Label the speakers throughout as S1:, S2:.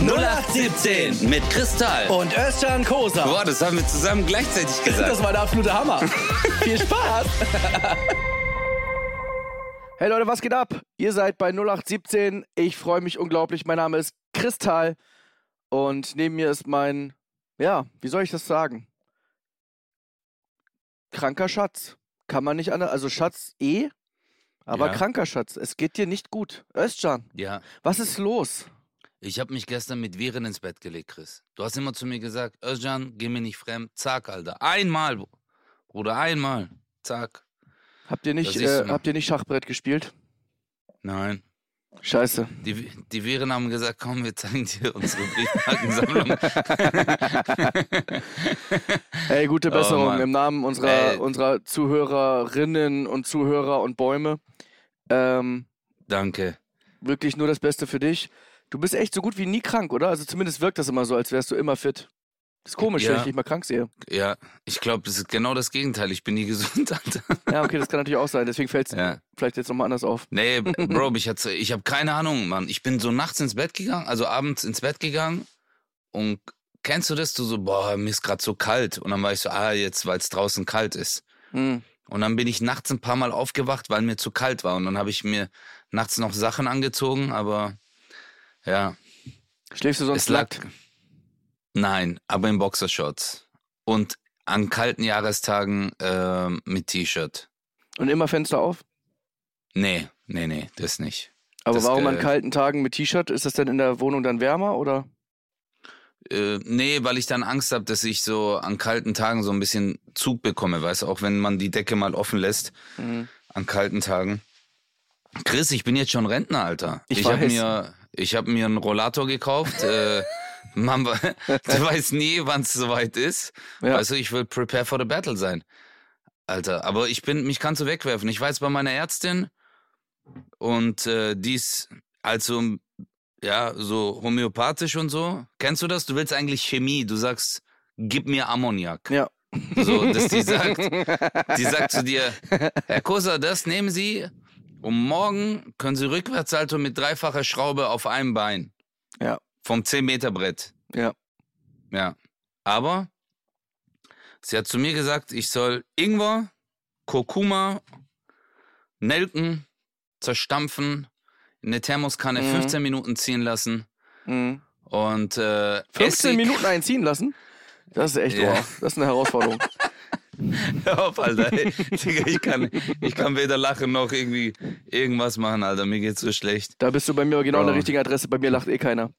S1: 0817 mit Kristall.
S2: Und Özcan Kosa.
S1: Boah, das haben wir zusammen gleichzeitig gesagt.
S2: Das war der absolute Hammer. Viel Spaß. hey Leute, was geht ab? Ihr seid bei 0817. Ich freue mich unglaublich. Mein Name ist Kristall. Und neben mir ist mein, ja, wie soll ich das sagen? Kranker Schatz. Kann man nicht anders. Also Schatz eh, aber
S1: Ja.
S2: kranker Schatz. Es geht dir nicht gut. Özcan,
S1: ja,
S2: was ist los?
S1: Ich habe mich gestern mit Viren ins Bett gelegt, Chris. Du hast immer zu mir gesagt, Özcan, geh mir nicht fremd. Zack, Alter. Einmal, Bruder, einmal. Zack.
S2: Habt ihr nicht, äh, habt ihr nicht Schachbrett gespielt?
S1: Nein.
S2: Scheiße.
S1: Die, die Viren haben gesagt, komm, wir zeigen dir unsere Briefmarkensammlung.
S2: Ey, gute
S1: Oh,
S2: Besserung
S1: Mann.
S2: im Namen unserer,
S1: Ey.
S2: unserer Zuhörerinnen und Zuhörer und Bäume. Ähm,
S1: Danke.
S2: wirklich nur das Beste für dich. Du bist echt so gut wie nie krank, oder? Also zumindest wirkt das immer so, als wärst du immer fit. Das ist komisch, wenn
S1: Ja.
S2: ich dich mal krank sehe.
S1: Ja, ich glaube, das ist genau das Gegenteil. Ich bin nie gesund, Alter.
S2: Ja, okay, das kann natürlich auch sein. Deswegen fällt es
S1: Ja.
S2: vielleicht jetzt nochmal anders auf.
S1: Nee, Bro, ich, ich habe keine Ahnung, Mann. Ich bin so nachts ins Bett gegangen, also abends ins Bett gegangen und kennst du das? Du so, boah, mir ist gerade so kalt. Und dann war ich so, ah, jetzt, weil es draußen kalt ist.
S2: Hm.
S1: Und dann bin ich nachts ein paar Mal aufgewacht, weil mir zu kalt war. Und dann habe ich mir nachts noch Sachen angezogen, aber ja,
S2: Schläfst du sonst
S1: es lag.
S2: nackt?
S1: Nein, aber in Boxershorts. Und an kalten Jahrestagen äh, mit T-Shirt.
S2: Und immer Fenster auf?
S1: Nee, nee, nee, das nicht.
S2: Aber
S1: Das,
S2: warum an
S1: äh,
S2: kalten Tagen mit T-Shirt? Ist das denn in der Wohnung dann wärmer oder?
S1: Äh, nee, weil ich dann Angst habe, dass ich so an kalten Tagen so ein bisschen Zug bekomme, weißt du, auch wenn man die Decke mal offen lässt
S2: Mhm.
S1: an kalten Tagen. Chris, ich bin jetzt schon Rentner, Alter.
S2: Ich
S1: habe
S2: weiß.
S1: mir, ich habe mir einen Rollator gekauft. äh, man, we- du weißt nie, wann es soweit ist.
S2: Ja.
S1: Du, ich will prepare for the battle sein. Alter, aber ich bin, mich kannst du wegwerfen. Ich war jetzt bei meiner Ärztin und äh, die ist also ja so homöopathisch und so. Kennst du das? Du willst eigentlich Chemie. Du sagst, gib mir Ammoniak.
S2: Ja.
S1: So, dass die sagt, die sagt zu dir, Herr Kosa, das nehmen Sie und morgen können Sie Rückwärtssalto mit dreifacher Schraube auf einem Bein.
S2: Ja.
S1: Vom 10-Meter-Brett.
S2: Ja.
S1: Ja. Aber sie hat zu mir gesagt, ich soll Ingwer, Kurkuma, Nelken zerstampfen, in eine Thermoskanne
S2: Mhm.
S1: 15 Minuten ziehen lassen
S2: Mhm.
S1: und äh,
S2: 15
S1: Essig-
S2: Minuten einziehen lassen? Das ist echt,
S1: Ja.
S2: wow. Das ist eine Herausforderung.
S1: Hör auf, Alter. Ey, Digga, ich kann, ich kann weder lachen noch irgendwie irgendwas machen, Alter. Mir geht's so schlecht.
S2: Da bist du bei mir genau an der richtigen Adresse. Bei mir lacht eh keiner.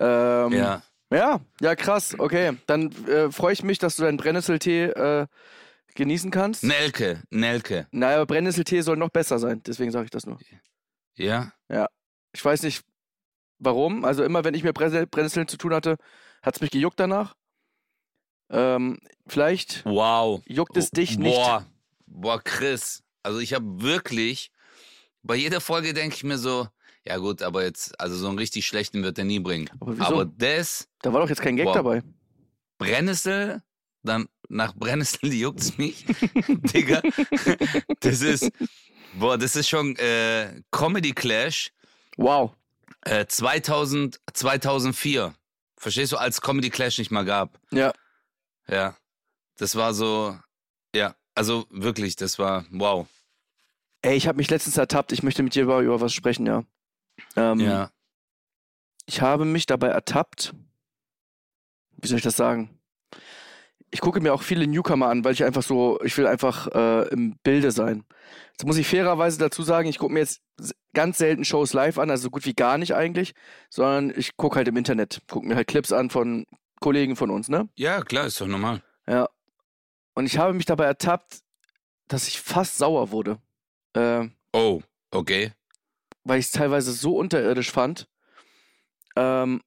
S2: Ähm,
S1: Ja.
S2: Ja, ja, krass. Okay, dann äh, freue ich mich, dass du deinen Brennnesseltee äh, genießen kannst.
S1: Nelke, Nelke.
S2: Naja, Brennnesseltee soll noch besser sein. Deswegen sage ich das nur.
S1: Ja?
S2: Ich weiß nicht, warum. Also immer, wenn ich mit Brennnessel- Brennnesseln zu tun hatte, hat es mich gejuckt danach. Ähm, vielleicht
S1: Wow.
S2: juckt es dich nicht.
S1: Boah, boah, Chris. Also ich habe wirklich, bei jeder Folge denke ich mir so, ja gut, aber jetzt, also so einen richtig schlechten wird er nie bringen.
S2: Aber wieso?
S1: Aber das,
S2: Da war doch jetzt kein Gag
S1: Boah.
S2: dabei.
S1: Brennnessel, dann nach Brennnessel juckt's mich. Digga, das ist, boah, das ist schon äh, Comedy Clash
S2: Wow.
S1: äh, 2000, 2004. Verstehst du, als Comedy Clash nicht mal gab.
S2: Ja.
S1: Ja, das war so, ja, also wirklich, das war wow.
S2: Ey, ich habe mich letztens ertappt. Ich möchte mit dir über, über was sprechen, ja. Ähm,
S1: Ja,
S2: Ich habe mich dabei ertappt. Wie soll ich das sagen? Ich gucke mir auch viele Newcomer an, weil ich einfach so, ich will einfach äh, im Bilde sein. Jetzt muss ich fairerweise dazu sagen, ich gucke mir jetzt ganz selten Shows live an, also so gut wie gar nicht eigentlich, sondern ich gucke halt im Internet, gucke mir halt Clips an von Kollegen von uns, ne?
S1: ja, klar, ist doch normal.
S2: Ja. Und ich habe mich dabei ertappt, dass ich fast sauer wurde. Äh,
S1: Oh, okay.
S2: weil ich es teilweise so unterirdisch fand. Ähm,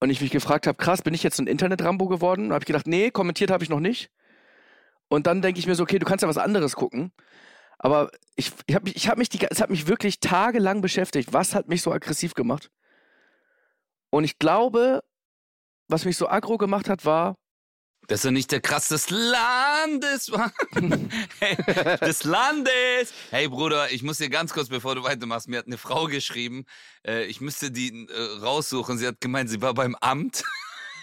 S2: und ich mich gefragt habe, krass, bin ich jetzt so ein Internet-Rambo geworden? Habe ich gedacht, nee, kommentiert habe ich noch nicht. Und dann denke ich mir so, okay, du kannst ja was anderes gucken. Aber ich, ich habe mich, ich hab mich, die, es hat mich wirklich tagelang beschäftigt. Was hat mich so aggressiv gemacht? Und ich glaube, was mich so aggro gemacht hat, war,
S1: Dass er nicht der Krass des Landes war. hey, des Landes! Hey Bruder, ich muss dir ganz kurz, bevor du weitermachst, mir hat eine Frau geschrieben, äh, ich müsste die äh, raussuchen. Sie hat gemeint, sie war beim Amt.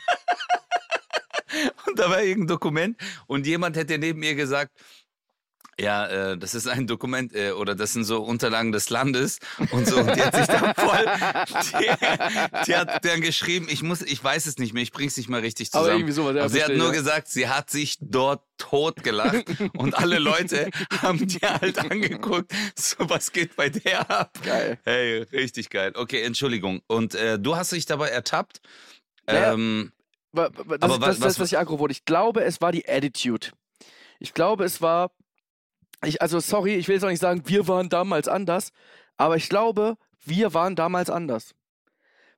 S1: und da war irgendein Dokument und jemand hätte neben ihr gesagt, ja, äh, das ist ein Dokument äh, oder das sind so Unterlagen des Landes und so. Und die hat sich dann voll, die, die hat dann geschrieben, ich muss, ich weiß es nicht mehr, ich bring's nicht mal richtig zusammen.
S2: Aber irgendwie sowas, ja,
S1: Aber sie hat nur
S2: ja.
S1: gesagt, sie hat sich dort totgelacht und alle Leute haben die halt angeguckt, so was geht bei der ab.
S2: Geil.
S1: Hey, richtig geil. Okay, Entschuldigung. Und äh, du hast dich dabei ertappt.
S2: Ja.
S1: Ähm,
S2: wa- Das,
S1: Aber
S2: ist, das
S1: was-
S2: das, was ich aggro wurde. Ich glaube, es war die Attitude. Ich glaube, es war. Ich, also, sorry, ich will jetzt auch nicht sagen, wir waren damals anders, aber ich glaube, wir waren damals anders.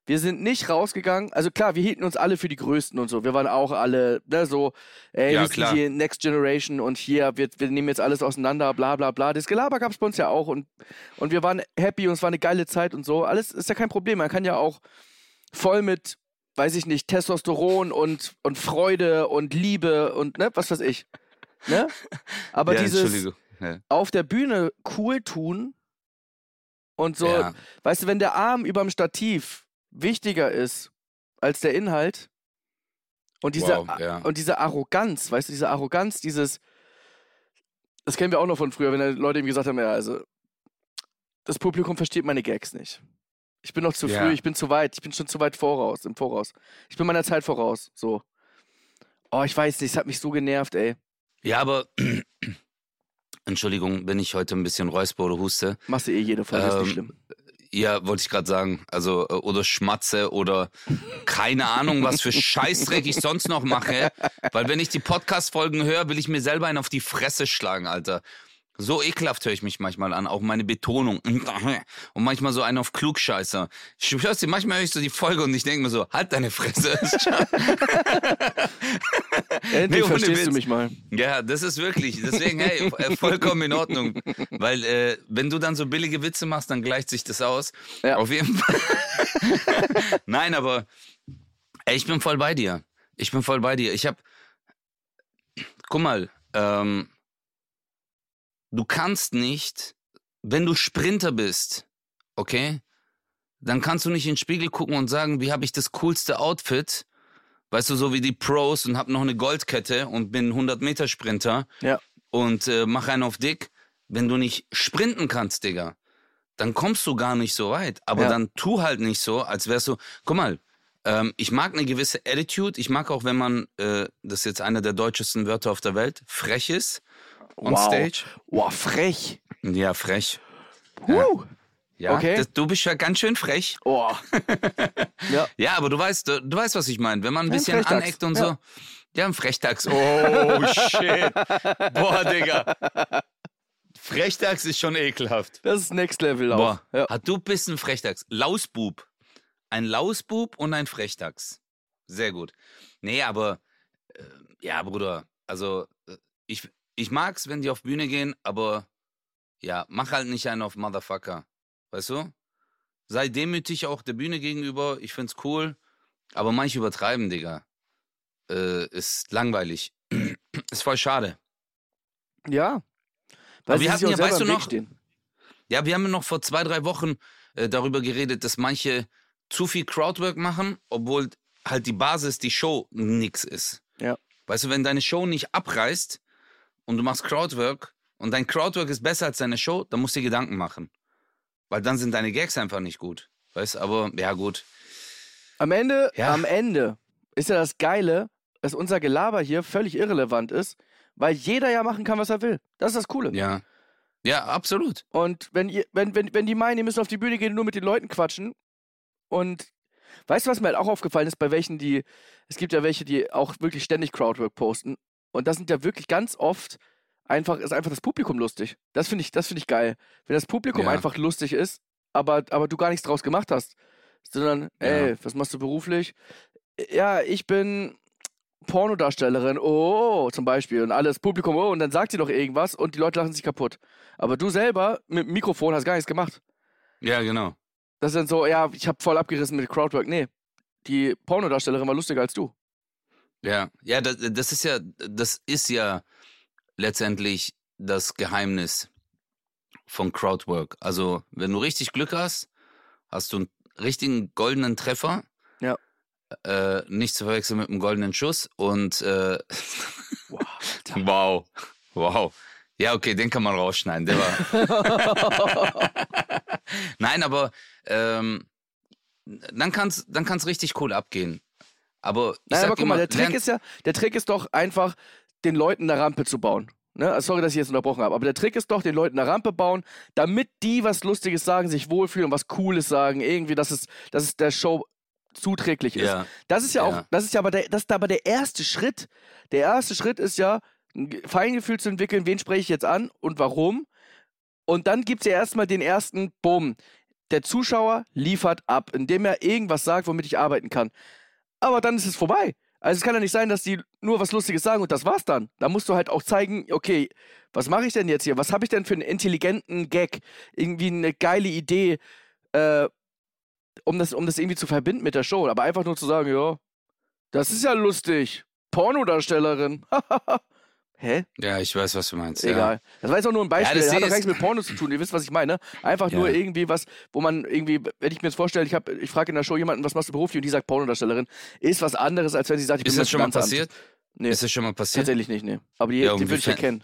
S2: Wir sind nicht rausgegangen, also klar, wir hielten uns alle für die Größten und so. Wir waren auch alle, ne, so, ey,
S1: Ja,
S2: wir hier Next Generation und hier, wir, wir nehmen jetzt alles auseinander, bla bla bla. Das Gelaber gab es bei uns ja auch und, und wir waren happy und es war eine geile Zeit und so. Alles ist ja kein Problem. Man kann ja auch voll mit, weiß ich nicht, Testosteron und, und Freude und Liebe und ne, was weiß ich. Ne? Aber
S1: ja,
S2: dieses Auf der Bühne cool tun und so,
S1: Ja.
S2: weißt du, wenn der Arm überm Stativ wichtiger ist als der Inhalt und diese,
S1: Wow, ja.
S2: und diese Arroganz, weißt du, diese Arroganz, dieses, das kennen wir auch noch von früher, wenn Leute ihm gesagt haben, ja, also, das Publikum versteht meine Gags nicht. Ich bin noch zu
S1: Ja.
S2: früh, ich bin zu weit, ich bin schon zu weit voraus, im Voraus. Ich bin meiner Zeit voraus, so. Oh, ich weiß nicht, es hat mich so genervt, ey.
S1: Ja, aber Entschuldigung, wenn ich heute ein bisschen räusper oder huste.
S2: Machst du eh jede Folge, ist nicht
S1: Ähm,
S2: schlimm.
S1: Ja, wollte ich gerade sagen. Also, äh, oder schmatze oder keine Ahnung, was für Scheißdreck ich sonst noch mache. Weil wenn ich die Podcast-Folgen höre, will ich mir selber einen auf die Fresse schlagen, Alter. So ekelhaft höre ich mich manchmal an, auch meine Betonung. Und manchmal so einen auf Klugscheißer. Ich dir, manchmal höre ich so die Folge und ich denke mir so, halt deine Fresse.
S2: Endlich
S1: ohne
S2: verstehst du mich mal.
S1: Ja, das ist wirklich. Deswegen, hey, äh, vollkommen in Ordnung. Weil, äh, wenn du dann so billige Witze machst, dann gleicht sich das aus.
S2: Ja.
S1: Auf jeden Fall. Nein, aber ey, ich bin voll bei dir. Ich bin voll bei dir. Ich hab. Guck mal, ähm, du kannst nicht, wenn du Sprinter bist, okay, dann kannst du nicht in den Spiegel gucken und sagen, wie habe ich das coolste Outfit, weißt du, so wie die Pros und hab noch eine Goldkette und bin 100 Meter Sprinter
S2: Ja.
S1: und äh, mach einen auf dick. Wenn du nicht sprinten kannst, Digga, dann kommst du gar nicht so weit. Aber
S2: Ja.
S1: dann tu halt nicht so, als wärst du. Guck mal, ähm, ich mag eine gewisse Attitude. Ich mag auch, wenn man, äh, das ist jetzt einer der deutschesten Wörter auf der Welt, frech ist on
S2: wow.
S1: stage.
S2: Wow, frech.
S1: Ja, frech.
S2: Huh.
S1: Ja,
S2: Okay.
S1: das, du bist ja ganz schön frech.
S2: Oh. ja.
S1: Ja, aber du weißt, du, du weißt, was ich meine. Wenn man ein bisschen
S2: Frechdachs,
S1: aneckt und
S2: ja.
S1: so. Ja, ein Frechdachs. Oh, shit. Boah, Digga. Frechdachs ist schon ekelhaft.
S2: Das ist Next Level auch.
S1: Boah,
S2: Ja.
S1: hat du bist ein Frechdachs. Lausbub. Ein Lausbub und ein Frechdachs. Sehr gut. Nee, aber äh, ja, Bruder, also äh, ich, ich mag's, wenn die auf Bühne gehen, aber ja, mach halt nicht einen auf Motherfucker. Weißt du? Sei demütig auch der Bühne gegenüber. Ich find's cool. Aber manche übertreiben, Digga. Äh, ist langweilig. ist voll schade.
S2: ja.
S1: Aber wir hatten ja, weißt du noch-
S2: stehen.
S1: Ja, wir haben noch vor zwei, drei Wochen äh, darüber geredet, dass manche zu viel Crowdwork machen, obwohl halt die Basis, die Show nix ist.
S2: Ja.
S1: Weißt du, wenn deine Show nicht abreißt und du machst Crowdwork und dein Crowdwork ist besser als deine Show, dann musst du dir Gedanken machen. Weil dann sind deine Gags einfach nicht gut. Weißt du, aber ja, gut.
S2: Am Ende,
S1: Ja.
S2: am Ende ist ja das Geile, dass unser Gelaber hier völlig irrelevant ist, weil jeder ja machen kann, was er will. Das ist das Coole.
S1: Ja. Ja, absolut.
S2: Und wenn, ihr, wenn, wenn, wenn die meinen, die müssen auf die Bühne gehen und nur mit den Leuten quatschen und weißt du, was mir halt auch aufgefallen ist, bei welchen, die, es gibt ja welche, die auch wirklich ständig Crowdwork posten und das sind ja wirklich ganz oft einfach, ist einfach das Publikum lustig. Das finde ich, das finde ich geil. Wenn das Publikum
S1: Ja.
S2: einfach lustig ist, aber, aber du gar nichts draus gemacht hast, sondern,
S1: Ja.
S2: ey, was machst du beruflich? Ja, ich bin Pornodarstellerin, oh, zum Beispiel. Und alles Publikum, oh, und dann sagt sie doch irgendwas und die Leute lachen sich kaputt. Aber du selber mit dem Mikrofon hast gar nichts gemacht.
S1: Ja, genau.
S2: Das ist dann so, ja, ich habe voll abgerissen mit Crowdwork. Nee, die Pornodarstellerin war lustiger als du.
S1: Ja, ja, das, das ist ja, das ist ja letztendlich das Geheimnis von Crowdwork. Also, wenn du richtig Glück hast, hast du einen richtigen goldenen Treffer.
S2: Ja.
S1: Äh, nicht zu verwechseln mit einem goldenen Schuss und äh,
S2: Wow.
S1: wow, wow. Ja, okay, den kann man rausschneiden. Der war. Nein, aber ähm, dann kann's, dann kann's richtig cool abgehen. Aber
S2: Nein, aber guck
S1: immer,
S2: mal, der Trick ist ja, der Trick ist doch einfach, den Leuten eine Rampe zu bauen. Ne? Also Sorry, dass ich jetzt unterbrochen habe, aber der Trick ist doch, den Leuten eine Rampe bauen, damit die was Lustiges sagen, sich wohlfühlen und was Cooles sagen, irgendwie, dass es, dass es der Show zuträglich ist.
S1: ja,
S2: Das ist ja,
S1: Ja.
S2: auch, das ist ja aber der, das ist aber der erste Schritt. Der erste Schritt ist ja, ein Ge- Feingefühl zu entwickeln, wen spreche ich jetzt an und warum. Und dann gibt es ja erstmal den ersten Bumm. Der Zuschauer liefert ab, indem er irgendwas sagt, womit ich arbeiten kann. Aber dann ist es vorbei. Also es kann ja nicht sein, dass die nur was Lustiges sagen und das war's dann. Da musst du halt auch zeigen, okay, was mache ich denn jetzt hier? Was habe ich denn für einen intelligenten Gag? Irgendwie eine geile Idee, äh, um, das, um das irgendwie zu verbinden mit der Show. Aber einfach nur zu sagen, ja, das ist ja lustig. Pornodarstellerin. Hä?
S1: ja, ich weiß, was du meinst. Ja.
S2: Egal. Das war jetzt auch nur ein Beispiel.
S1: das
S2: das hat doch gar nichts
S1: ist-
S2: mit Pornos zu tun. Ihr wisst, was ich meine. Einfach
S1: Ja.
S2: nur irgendwie was, wo man irgendwie, wenn ich mir jetzt vorstelle, ich, hab- ich frage in der Show jemanden, was machst du beruflich und die sagt Pornodarstellerin, ist was anderes, als wenn sie sagt, ich
S1: Ist
S2: bin
S1: das schon mal passiert?
S2: Nee,
S1: Ist das schon mal passiert?
S2: tatsächlich nicht, nee. Aber die,
S1: Ja,
S2: die würde ich ja
S1: inwiefern-
S2: kennen.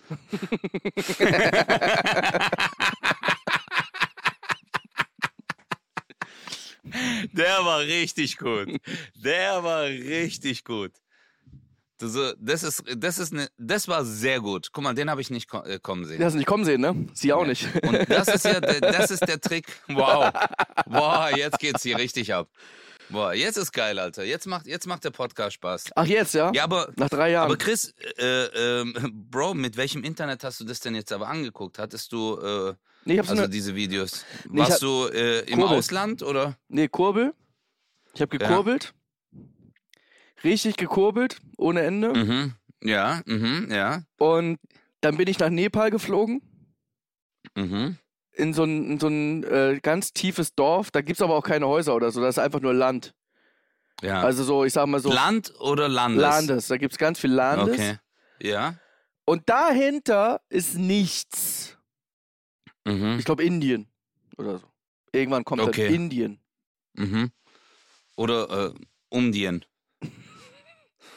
S1: Der war richtig gut. Der war richtig gut. Das, so- das ist, das ist ne, das war sehr gut. Guck mal, den habe ich nicht äh, kommen sehen.
S2: Die hast du nicht kommen sehen, ne? Sie auch nicht.
S1: Und das ist ja, der, das ist der Trick. Wow, wow, jetzt geht's hier richtig ab. Boah, jetzt ist geil, Alter. Jetzt macht, jetzt macht der Podcast Spaß.
S2: Ach, jetzt, ja?
S1: Ja, aber,
S2: Nach drei Jahren.
S1: aber Chris, äh, ähm, Bro, mit welchem Internet hast du das denn jetzt aber angeguckt? Hattest du äh,
S2: nee, ich
S1: also
S2: eine,
S1: diese Videos?
S2: Nee,
S1: Warst du äh, im
S2: Kurbel.
S1: Ausland oder?
S2: nee, Kurbel. Ich habe gekurbelt. Richtig gekurbelt, ohne Ende.
S1: Mhm. Ja, mhm, ja.
S2: Und dann bin ich nach Nepal geflogen.
S1: Mhm.
S2: in so ein, in so ein äh, ganz tiefes Dorf. Da gibt es aber auch keine Häuser oder so. Das ist einfach nur Land.
S1: Ja.
S2: Also so, ich sag mal so,
S1: Land oder Landes?
S2: Landes. Da gibt es ganz viel Landes.
S1: Okay. Ja.
S2: Und dahinter ist nichts.
S1: Mhm.
S2: Ich glaube Indien oder so. Irgendwann kommt
S1: Okay.
S2: dann Indien.
S1: Mhm. Oder äh, Umdien.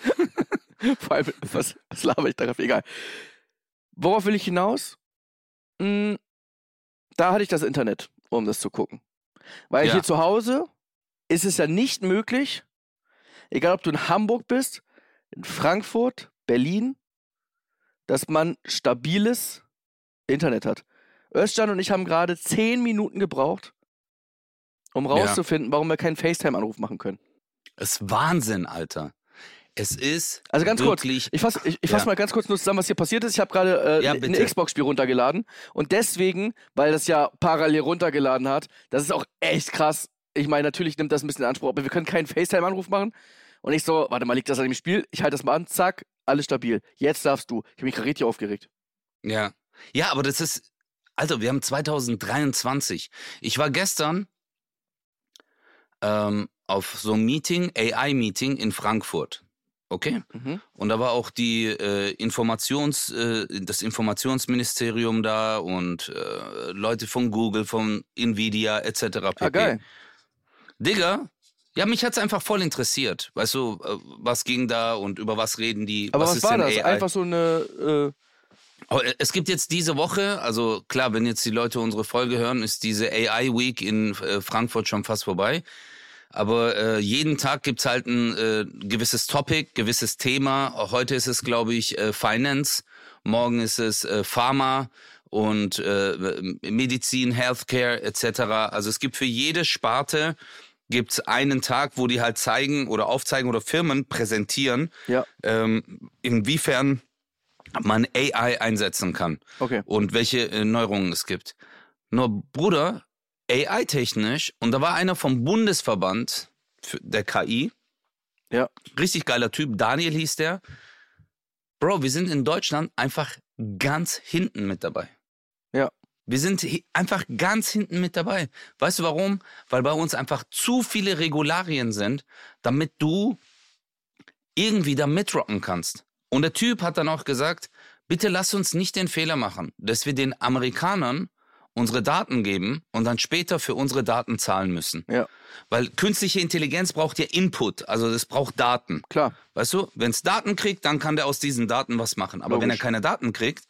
S2: Vor allem, was, was laber ich darauf? Egal. Worauf will ich hinaus? Hm, da hatte ich das Internet, um das zu gucken. Weil
S1: Ja.
S2: hier zu Hause ist es ja nicht möglich, egal ob du in Hamburg bist, in Frankfurt, Berlin, dass man stabiles Internet hat. Özcan und ich haben gerade zehn Minuten gebraucht, um
S1: Ja.
S2: rauszufinden, warum wir keinen FaceTime-Anruf machen können.
S1: Es ist Wahnsinn, Alter. Es ist
S2: Also ganz kurz. Ich fasse ich, ich fass
S1: Ja.
S2: mal ganz kurz nur zusammen, was hier passiert ist. Ich habe gerade äh,
S1: Ja,
S2: ein
S1: bitte.
S2: Xbox-Spiel runtergeladen und deswegen, weil das ja parallel runtergeladen hat, das ist auch echt krass. Ich meine, natürlich nimmt das ein bisschen in Anspruch, aber wir können keinen FaceTime-Anruf machen. Und ich so, warte mal, liegt das an dem Spiel? Ich halte das mal an, zack, alles stabil. Jetzt darfst du. Ich habe mich gerade richtig aufgeregt.
S1: Ja. Ja, aber das ist. Alter, wir haben 2023. Ich war gestern ähm, auf so einem Meeting, AI-Meeting in Frankfurt. Okay?
S2: Mhm.
S1: Und da war auch die äh, Informations, äh, das Informationsministerium da und äh, Leute von Google, von Nvidia etc. pp.
S2: Ah, geil.
S1: Digga, ja, mich hat's einfach voll interessiert. Weißt du, äh, was ging da und über was reden die?
S2: Aber was,
S1: ist
S2: war
S1: denn
S2: das?
S1: AI?
S2: Einfach so eine.
S1: Oh, äh, Es gibt jetzt diese Woche, also klar, wenn jetzt die Leute unsere Folge hören, ist diese AI Week in äh, Frankfurt schon fast vorbei. Aber äh, jeden Tag gibt's halt ein äh, gewisses Topic, gewisses Thema. Heute ist es, glaube ich, äh, Finance, morgen ist es äh, Pharma und äh, Medizin, Healthcare etc. Also es gibt für jede Sparte gibt's einen Tag, wo die halt zeigen oder aufzeigen oder Firmen präsentieren,
S2: ja,
S1: ähm, inwiefern man AI einsetzen kann
S2: okay.
S1: und welche äh, Neuerungen es gibt. Nur Bruder, AI-technisch, und da war einer vom Bundesverband der KI,
S2: Ja.
S1: richtig geiler Typ, Daniel hieß der. Bro, wir sind in Deutschland einfach ganz hinten mit dabei.
S2: Ja.
S1: Wir sind einfach ganz hinten mit dabei. Weißt du warum? Weil bei uns einfach zu viele Regularien sind, damit du irgendwie da mitrocken kannst. Und der Typ hat dann auch gesagt, bitte lass uns nicht den Fehler machen, dass wir den Amerikanern unsere Daten geben und dann später für unsere Daten zahlen müssen.
S2: Ja.
S1: Weil künstliche Intelligenz braucht ja Input, also das braucht Daten.
S2: Klar.
S1: Weißt du, wenn es Daten kriegt, dann kann der aus diesen Daten was machen. Aber wenn er
S2: Logisch.
S1: keine Daten kriegt,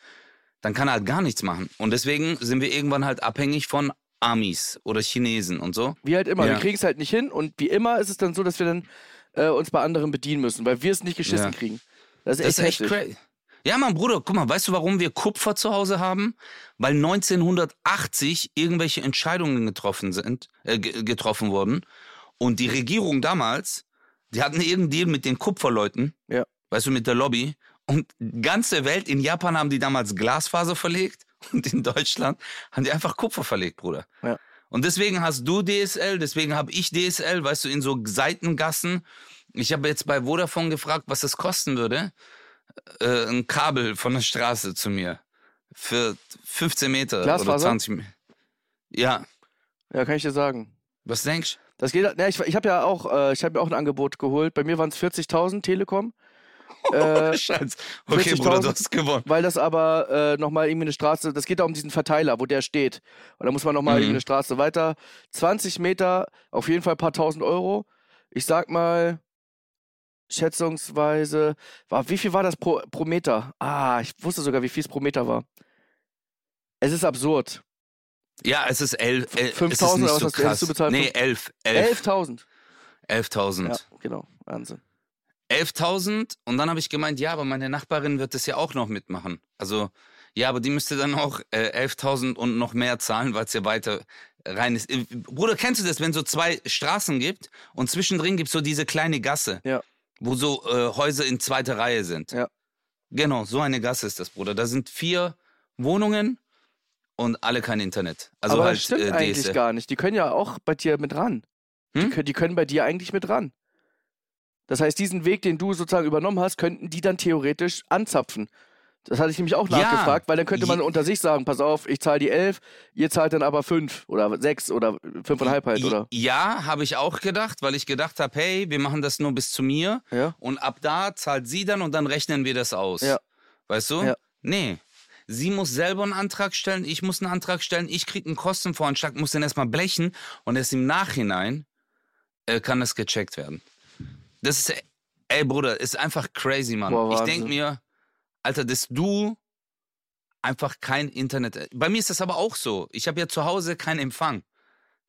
S1: dann kann er halt gar nichts machen. Und deswegen sind wir irgendwann halt abhängig von Amis oder Chinesen und so.
S2: Wie halt immer.
S1: Ja.
S2: Wir kriegen es halt nicht hin und wie immer ist es dann so, dass wir dann äh, uns bei anderen bedienen müssen, weil wir es nicht geschissen
S1: Ja.
S2: kriegen. Das ist
S1: Das
S2: echt,
S1: ist echt crazy. Ja, Mann, Bruder, guck mal, weißt du, warum wir Kupfer zu Hause haben? Weil 1980 irgendwelche Entscheidungen getroffen sind, äh, ge- getroffen wurden. Und die Regierung damals, die hatten irgendeinen Deal mit den Kupferleuten.
S2: Ja.
S1: Weißt du, mit der Lobby. Und die ganze Welt, in Japan haben die damals Glasfaser verlegt und in Deutschland haben die einfach Kupfer verlegt, Bruder.
S2: Ja.
S1: Und deswegen hast du DSL, deswegen habe ich DSL, weißt du, in so Seitengassen. Ich habe jetzt bei Vodafone gefragt, was es kosten würde äh, ein Kabel von der Straße zu mir. Für 15 Meter oder
S2: Glasfaser?
S1: 20 Meter. Ja,
S2: Ja, kann ich dir sagen.
S1: was denkst du?
S2: Das geht, ne, ich, ich habe ja auch, äh, ich habe mir auch ein Angebot geholt. Bei mir waren es 40.000 Telekom. Äh,
S1: Scheiße. Okay,
S2: 40.000?
S1: Bruder, du hast gewonnen.
S2: weil das aber äh, nochmal irgendwie eine Straße, das geht da um diesen Verteiler, wo der steht. Und da muss man nochmal
S1: Mhm.
S2: irgendwie eine Straße weiter. 20 Meter, auf jeden Fall ein paar tausend Euro. Ich sag mal, schätzungsweise, war, wie viel war das pro, pro Meter? Ah, ich wusste sogar, wie viel es pro Meter war. Es ist absurd.
S1: Ja, es ist 11. El,
S2: 5.000
S1: es ist nicht
S2: oder was
S1: so
S2: hast du- bezahlt?
S1: Nee, 11. 11.
S2: 11.000.
S1: 11.000.
S2: Ja, genau. Wahnsinn.
S1: 11.000 und dann habe ich gemeint, ja, aber meine Nachbarin wird das ja auch noch mitmachen. Also, ja, aber die müsste dann auch äh, 11.000 und noch mehr zahlen, weil es ja weiter rein ist. Äh, Bruder, kennst du das, wenn so zwei Straßen gibt und zwischendrin gibt es so diese kleine Gasse,
S2: Ja.
S1: Wo so äh, Häuser in zweiter Reihe sind?
S2: Ja.
S1: Genau, so eine Gasse ist das, Bruder. Da sind vier Wohnungen und alle kein Internet. Also
S2: aber
S1: halt
S2: das stimmt
S1: äh,
S2: eigentlich gar nicht. Die können ja auch bei dir mit ran. Die,
S1: Hm?
S2: können, die können bei dir eigentlich mit ran. Das heißt, diesen Weg, den du sozusagen übernommen hast, könnten die dann theoretisch anzapfen. Das hatte ich nämlich auch
S1: Ja.
S2: nachgefragt, weil dann könnte man unter sich sagen, pass auf, ich zahle die 11, ihr zahlt dann aber 5 oder 6 oder 5,5 halt, oder?
S1: Ja, habe ich auch gedacht, weil ich gedacht habe, hey, wir machen das nur bis zu mir.
S2: Ja.
S1: Und ab da zahlt sie dann und dann rechnen wir das aus.
S2: Ja.
S1: Weißt du?
S2: Ja.
S1: Nee. Sie muss selber einen Antrag stellen, ich muss einen Antrag stellen, ich krieg einen Kostenvoranschlag, muss den erstmal blechen und erst im Nachhinein äh, kann das gecheckt werden. Das ist, ey Bruder, ist einfach crazy, Mann.
S2: Boah,
S1: ich
S2: Wahnsinn.
S1: denk mir, Alter, dass du einfach kein Internet. Bei mir ist das aber auch so. Ich habe ja zu Hause keinen Empfang.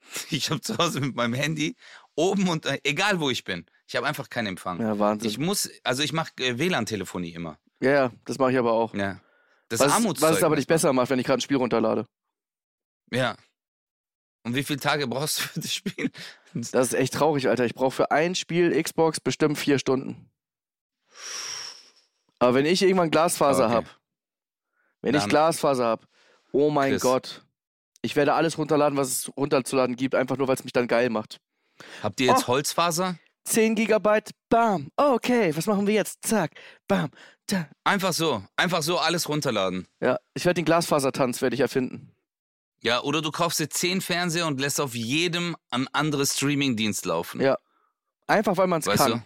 S1: Ich habe zu Hause mit meinem Handy oben und äh, egal wo ich bin, ich habe einfach keinen Empfang.
S2: Ja, Wahnsinn.
S1: Ich muss, also ich mache äh, WLAN-Telefonie immer.
S2: ja, ja, das mache ich aber auch.
S1: Ja. Das
S2: was,
S1: ist
S2: was es aber nicht besser macht, wenn ich gerade ein Spiel runterlade.
S1: Ja. Und wie viele Tage brauchst du für das Spiel?
S2: Das ist echt traurig, Alter. Ich brauche für ein Spiel Xbox bestimmt vier Stunden. Aber wenn ich irgendwann Glasfaser
S1: Okay.
S2: habe, wenn ich
S1: Dann-
S2: Glasfaser habe, oh mein
S1: Chris.
S2: Gott, ich werde alles runterladen, was es runterzuladen gibt, einfach nur, weil es mich dann geil macht.
S1: Habt ihr jetzt
S2: Oh.
S1: Holzfaser?
S2: 10 Gigabyte, bam, okay, was machen wir jetzt? Zack, bam, da.
S1: Einfach so. Einfach so alles runterladen.
S2: Ja, ich werde den Glasfasertanz werde ich erfinden.
S1: Ja, oder du kaufst dir zehn Fernseher und lässt auf jedem ein anderes Streaming-Dienst laufen.
S2: Ja, Einfach weil man es kann.
S1: du?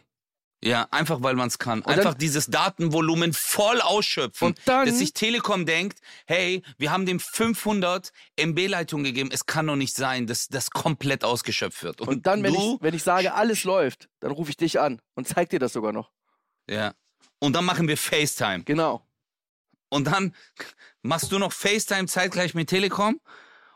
S1: Ja, einfach weil man es kann.
S2: dann-
S1: Einfach dieses Datenvolumen voll ausschöpfen.
S2: Und dann-
S1: dass sich Telekom denkt, hey, wir haben dem 500 MB-Leitung gegeben. Es kann doch nicht sein, dass das komplett ausgeschöpft wird. Und,
S2: Und dann, wenn
S1: du,
S2: ich, wenn ich sage, alles läuft, dann rufe ich dich an und zeig dir das sogar noch.
S1: ja. Und dann machen wir FaceTime.
S2: Genau.
S1: Und dann machst du noch FaceTime zeitgleich mit Telekom.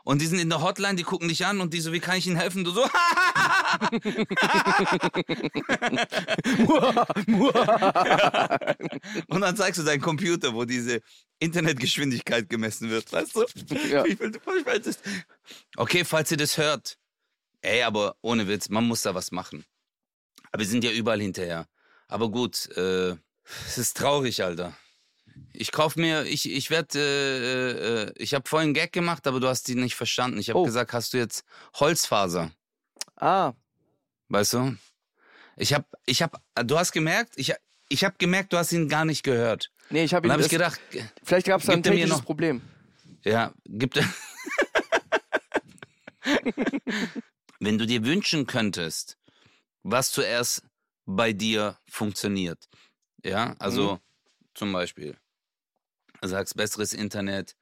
S1: Und die sind in der Hotline, die gucken dich an und die so, wie kann ich Ihnen helfen? Du so, und dann zeigst du deinen Computer, wo diese Internetgeschwindigkeit gemessen wird, weißt du?
S2: Ja.
S1: Wie viel du verschwendest. Okay, falls ihr das hört. Ey, aber ohne Witz, man muss da was machen. Aber wir sind ja überall hinterher. Aber gut, äh, es ist traurig, Alter. Ich kauf mir, ich, ich werde, äh, äh, ich habe vorhin einen Gag gemacht, aber du hast die nicht verstanden. Ich habe
S2: Oh.
S1: gesagt, hast du jetzt Holzfaser?
S2: Ah,
S1: Weißt du? Ich habe, ich habe, du hast gemerkt, ich, ich habe gemerkt, du hast ihn gar nicht gehört.
S2: nee, ich habe ihn.
S1: habe ich gedacht,
S2: vielleicht gab es da ein
S1: er
S2: technisches
S1: noch-
S2: Problem.
S1: ja, gibt Wenn du dir wünschen könntest, was zuerst bei dir funktioniert. Ja, also
S2: Mhm.
S1: zum Beispiel, sagst besseres Internet,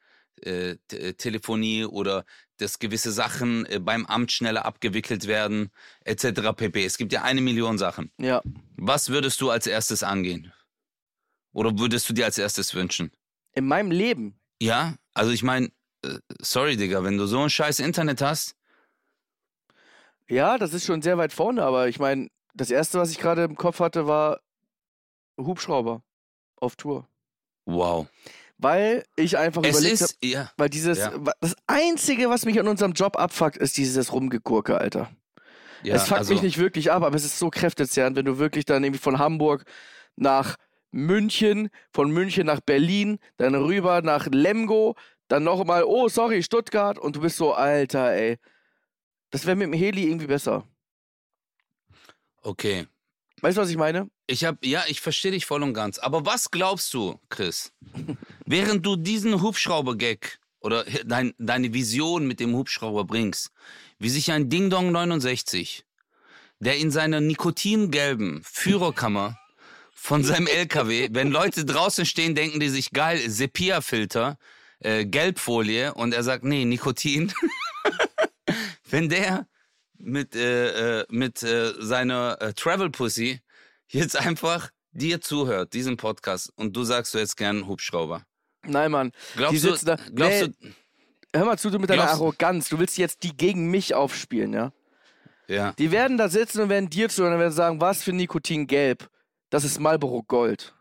S1: äh, Telefonie oder dass gewisse Sachen äh, beim Amt schneller abgewickelt werden, etc. pp. Es gibt ja eine Million Sachen.
S2: Ja.
S1: Was würdest du als erstes angehen? Oder würdest du dir als erstes wünschen?
S2: In meinem Leben.
S1: Ja, also ich meine, äh, sorry, Digga, wenn du so ein scheiß Internet hast,
S2: Ja, das ist schon sehr weit vorne, aber ich meine, das erste, was ich gerade im Kopf hatte, war Hubschrauber auf Tour.
S1: wow.
S2: Weil ich einfach
S1: Es
S2: überlegt habe,
S1: ja,
S2: weil dieses,
S1: Ja.
S2: das Einzige, was mich an unserem Job abfuckt, ist dieses Rumgegurke, Alter.
S1: ja,
S2: es fuckt
S1: also,
S2: mich nicht wirklich ab, aber es ist so kräftezehrend, wenn du wirklich dann irgendwie von Hamburg nach München, von München nach Berlin, dann rüber nach Lemgo, dann nochmal, oh, sorry, Stuttgart und du bist so, Alter, ey. Das wäre mit dem Heli irgendwie besser.
S1: Okay.
S2: Weißt du, was ich meine?
S1: Ich hab, ja, ich verstehe dich voll und ganz. Aber was glaubst du, Chris? Während du diesen Hubschrauber-Gag oder dein, deine Vision mit dem Hubschrauber bringst, wie sich ein Ding Dong 69, der in seiner nikotingelben Führerkammer von seinem LKW, wenn Leute draußen stehen, denken die sich geil, Sepia-Filter, äh, Gelbfolie und er sagt, nee, Nikotin. wenn der mit, äh, äh, mit äh, seiner äh, Travel Pussy jetzt einfach dir zuhört, diesem Podcast, und du sagst du jetzt gern Hubschrauber.
S2: Nein, Mann.
S1: Glaubst
S2: Die sitzen
S1: du,
S2: da-
S1: glaubst
S2: Nee.
S1: du,
S2: Hör mal zu, du mit deiner Arroganz. Du willst jetzt die gegen mich aufspielen, ja?
S1: ja,
S2: Die werden da sitzen und werden dir zuhören und werden sagen, was für Nikotin gelb? Das ist Marlboro Gold.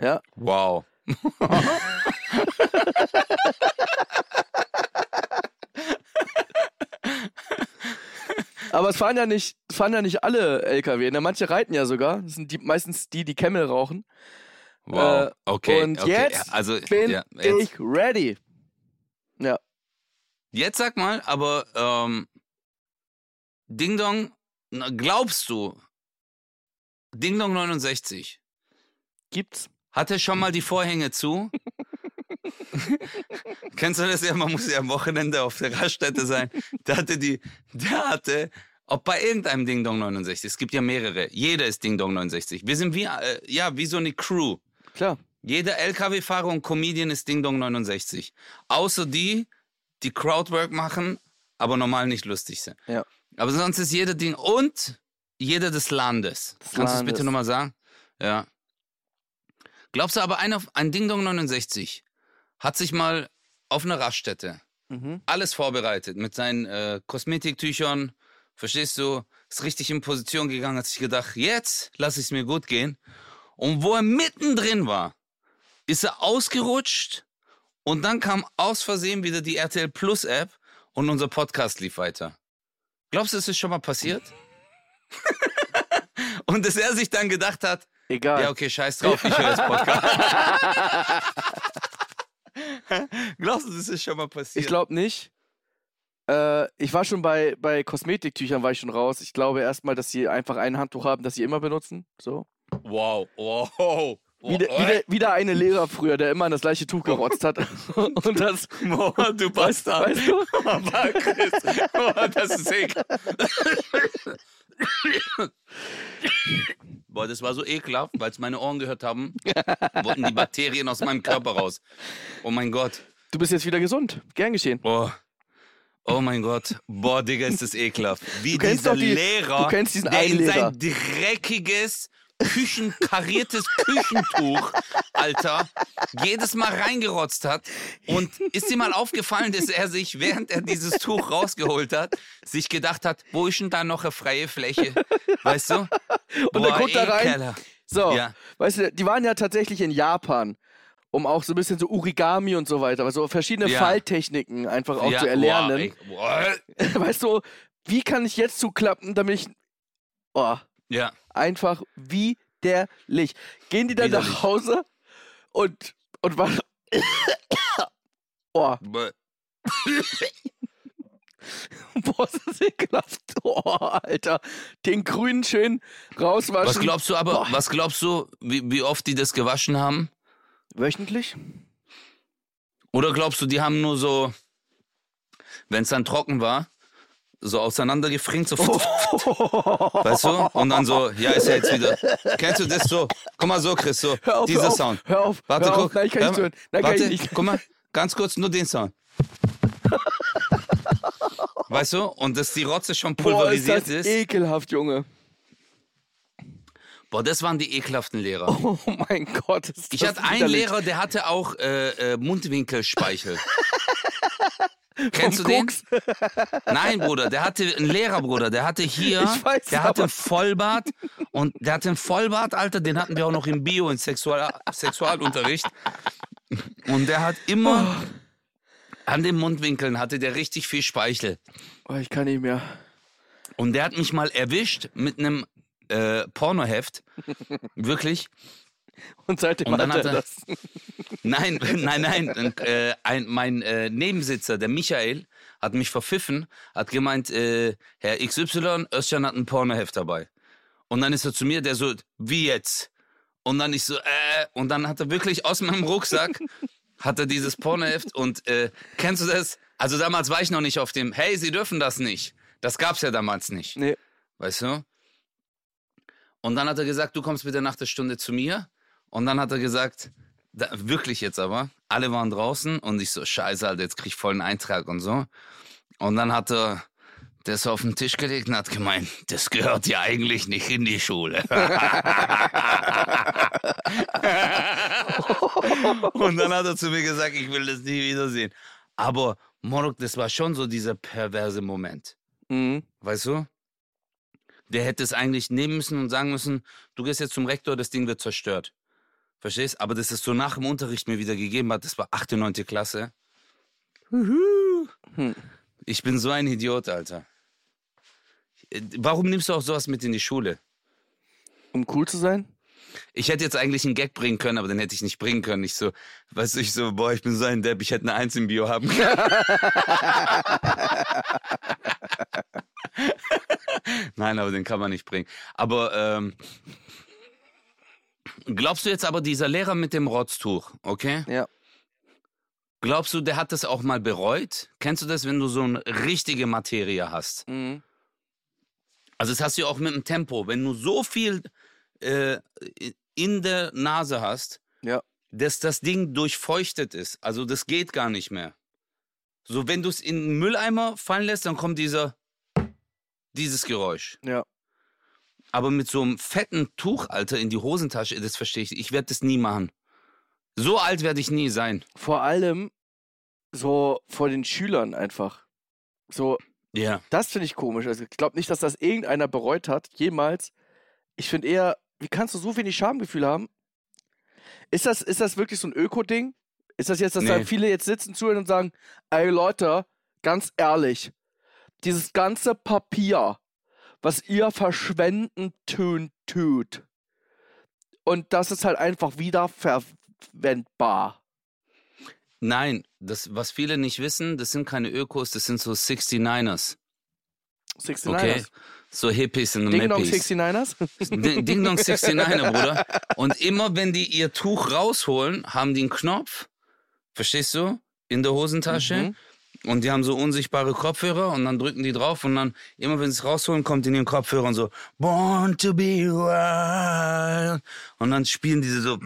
S2: Ja?
S1: wow.
S2: Aber es fahren ja nicht, es fahren ja nicht alle LKW. Ne? Manche reiten ja sogar. Das sind die, meistens die, die Camel rauchen.
S1: Wow.
S2: Äh,
S1: okay.
S2: und
S1: okay.
S2: jetzt
S1: also,
S2: Bin
S1: ja, jetzt,
S2: ich ready. Ja.
S1: jetzt sag mal, aber ähm, Ding Dong, glaubst du, Ding Dong 69,
S2: Gibt's?
S1: hat er schon mal die Vorhänge zu? Kennst du das ja? Man muss ja am Wochenende auf der Raststätte sein. Der hatte die, der hatte, ob bei irgendeinem Ding Dong 69, es gibt ja mehrere, jeder ist Ding Dong 69. Wir sind wie, äh, ja, wie so eine Crew.
S2: Klar.
S1: Jeder LKW-Fahrer und Comedian ist Ding Dong 69. Außer die, die Crowdwork machen, aber normal nicht lustig sind.
S2: Ja.
S1: Aber sonst ist jeder Ding und jeder des Landes.
S2: Des
S1: Kannst du es bitte nochmal sagen? Ja. Glaubst du aber, einer, ein Ding Dong 69 hat sich mal auf einer Raststätte
S2: Mhm.
S1: alles vorbereitet mit seinen äh, Kosmetiktüchern, verstehst du? Ist richtig in Position gegangen, hat sich gedacht, jetzt lass ich es mir gut gehen. Und wo er mittendrin war, ist er ausgerutscht und dann kam aus Versehen wieder die RTL Plus App und unser Podcast lief weiter. Glaubst du, es ist schon mal passiert? und dass er sich dann gedacht hat,
S2: Egal.
S1: ja, okay, scheiß drauf, ich höre das Podcast. Glaubst du, das ist schon mal passiert?
S2: Ich glaube nicht. Äh, ich war schon bei, bei Kosmetiktüchern war ich schon raus. Ich glaube erstmal, dass sie einfach ein Handtuch haben, das sie immer benutzen. So.
S1: Wow, wow.
S2: Wieder, wieder, wieder eine Lehrer früher, der immer an das gleiche Tuch gerotzt hat. Und das.
S1: Oh, du Bastard.
S2: Weißt du?
S1: Aber Chris, oh, das ist ekelhaft. Boah, das war so ekelhaft, weil es meine Ohren gehört haben, wollten die Bakterien aus meinem Körper raus. Oh mein Gott.
S2: Du bist jetzt wieder gesund. Gern geschehen.
S1: Boah. Oh mein Gott. Boah, Digga, ist das ekelhaft. Wie dieser
S2: die-
S1: Lehrer, der in
S2: Lehrer.
S1: sein dreckiges, küchenkariertes Küchentuch, Alter, jedes Mal reingerotzt hat. Und ist dir mal aufgefallen, dass er sich, während er dieses Tuch rausgeholt hat, sich gedacht hat, wo ist denn da noch eine freie Fläche? Weißt du?
S2: Und er guckt da rein.
S1: ekelhaft.
S2: So,
S1: Ja.
S2: weißt du, die waren ja tatsächlich in Japan, um auch so ein bisschen so Origami und so weiter, also verschiedene
S1: Ja.
S2: Falltechniken einfach auch
S1: ja,
S2: zu erlernen.
S1: Boah, ey, boah.
S2: weißt du, wie kann ich jetzt zuklappen, damit ich. Oh,
S1: Ja.
S2: einfach widerlich. Gehen die dann
S1: Widerlich.
S2: nach Hause und. und was. oh,
S1: Boah.
S2: ist das ekelhaft. Oh, Alter. Den grünen schön rauswaschen.
S1: Was glaubst du aber,
S2: Boah.
S1: was glaubst du, wie, wie oft die das gewaschen haben?
S2: Wöchentlich?
S1: Oder glaubst du, die haben nur so, wenn es dann trocken war so auseinandergefringt, so. Weißt du? Und dann so, ja, ist ja jetzt wieder. Kennst du das so? Guck mal so, Chris, so.
S2: Hör auf,
S1: dieser
S2: hör auf,
S1: Sound.
S2: Hör auf,
S1: Warte,
S2: hör
S1: guck.
S2: auf. Nein, ich kann nicht
S1: mal.
S2: hören. Nein,
S1: Warte,
S2: kann ich nicht.
S1: guck mal, ganz kurz nur den Sound. Weißt du? Und dass die Rotze schon
S2: Boah, ist
S1: pulverisiert
S2: das
S1: ist.
S2: ekelhaft, Junge.
S1: Boah, das waren die ekelhaften Lehrer.
S2: Oh mein Gott. Ist
S1: Ich hatte einen. Lehrer, der hatte auch äh, äh, Mundwinkelspeichel. Kennst du
S2: Vom
S1: den?
S2: Koks?
S1: Nein, Bruder, der hatte einen Lehrer, Bruder, der hatte hier,
S2: Ich weiß,
S1: der hatte einen Vollbart und der hatte einen Vollbart, Alter, den hatten wir auch noch im Bio, in Sexual Sexualunterricht. Und der hat immer an den Mundwinkeln hatte der richtig viel Speichel.
S2: Oh, ich kann nicht mehr.
S1: Und der hat mich mal erwischt mit einem äh, Pornoheft. Wirklich.
S2: Und seitdem
S1: Und dann
S2: hat er
S1: hat er-
S2: das.
S1: Nein, nein, nein. Und, Äh, ein, mein äh, Nebensitzer, der Michael, hat mich verpfiffen, hat gemeint, äh, Herr XY, Özcan hat ein Pornoheft dabei. Und dann ist er zu mir, der so, wie jetzt? Und dann ich so, äh, und dann hat er wirklich aus meinem Rucksack, hat er dieses Pornoheft und äh, kennst du das? Also damals war ich noch nicht auf dem, hey, Sie dürfen das nicht. Das gab's ja damals nicht.
S2: Nee.
S1: Weißt du? Und dann hat er gesagt, du kommst bitte nach der Stunde zu mir. Und dann hat er gesagt, da, wirklich jetzt aber, alle waren draußen und ich so, scheiße, Alter, jetzt krieg ich voll einen Eintrag und so. Und dann hat er das auf den Tisch gelegt und hat gemeint, das gehört ja eigentlich nicht in die Schule. und dann hat er zu mir gesagt, ich will das nie wiedersehen. Aber Morok, das war schon so dieser perverse Moment.
S2: Mhm.
S1: Weißt du? Der hätte es eigentlich nehmen müssen und sagen müssen, du gehst jetzt zum Rektor, das Ding wird zerstört. Verstehst? Aber dass es so nach dem Unterricht mir wieder gegeben hat, das war 8., 9. Klasse.
S2: Hm.
S1: Ich bin so ein Idiot, Alter. Warum nimmst du auch sowas mit in die Schule?
S2: Um cool zu sein?
S1: Ich hätte jetzt eigentlich einen Gag bringen können, aber den hätte ich nicht bringen können. Ich so, weißt du, ich so, boah, ich bin so ein Depp, ich hätte eine Eins im Bio haben können. Nein, aber den kann man nicht bringen. Aber ähm, glaubst du jetzt aber, dieser Lehrer mit dem Rotztuch, okay?
S2: Ja.
S1: Glaubst du, der hat das auch mal bereut? Kennst du das, wenn du so eine richtige Materie hast?
S2: Mhm.
S1: Also das hast du ja auch mit dem Tempo. Wenn du so viel äh, in der Nase hast,
S2: Ja.
S1: dass das Ding durchfeuchtet ist. Also das geht gar nicht mehr. So, wenn du es in den Mülleimer fallen lässt, dann kommt dieser, dieses Geräusch.
S2: Ja.
S1: Aber mit so einem fetten Tuch, Alter, in die Hosentasche, das verstehe ich. Ich werde das nie machen. So alt werde ich nie sein.
S2: Vor allem so vor den Schülern einfach. So,
S1: Ja.
S2: das finde ich komisch. Also ich glaube nicht, dass das irgendeiner bereut hat, jemals. Ich finde eher, wie kannst du so wenig Schamgefühl haben? Ist das, ist das wirklich so ein Öko-Ding? Ist das jetzt, dass da
S1: Nee.
S2: viele jetzt sitzen, zuhören und sagen, ey Leute, ganz ehrlich, dieses ganze Papier, was ihr verschwenden tun, tut, und das ist halt einfach wiederverwendbar.
S1: Nein, das, was viele nicht wissen, das sind keine Ökos, das sind so 69ers.
S2: 69ers.
S1: Okay? So Hippies und
S2: Ding Dong
S1: Mappies.
S2: 69ers?
S1: Ding Ding Dong 69er, Bruder. Und immer wenn die ihr Tuch rausholen, haben die einen Knopf, verstehst du, in der Hosentasche.
S2: Mhm.
S1: Und die haben so unsichtbare Kopfhörer und dann drücken die drauf und dann, immer wenn sie es rausholen, kommt in den Kopfhörern so, Born to be wild. Und dann spielen diese so,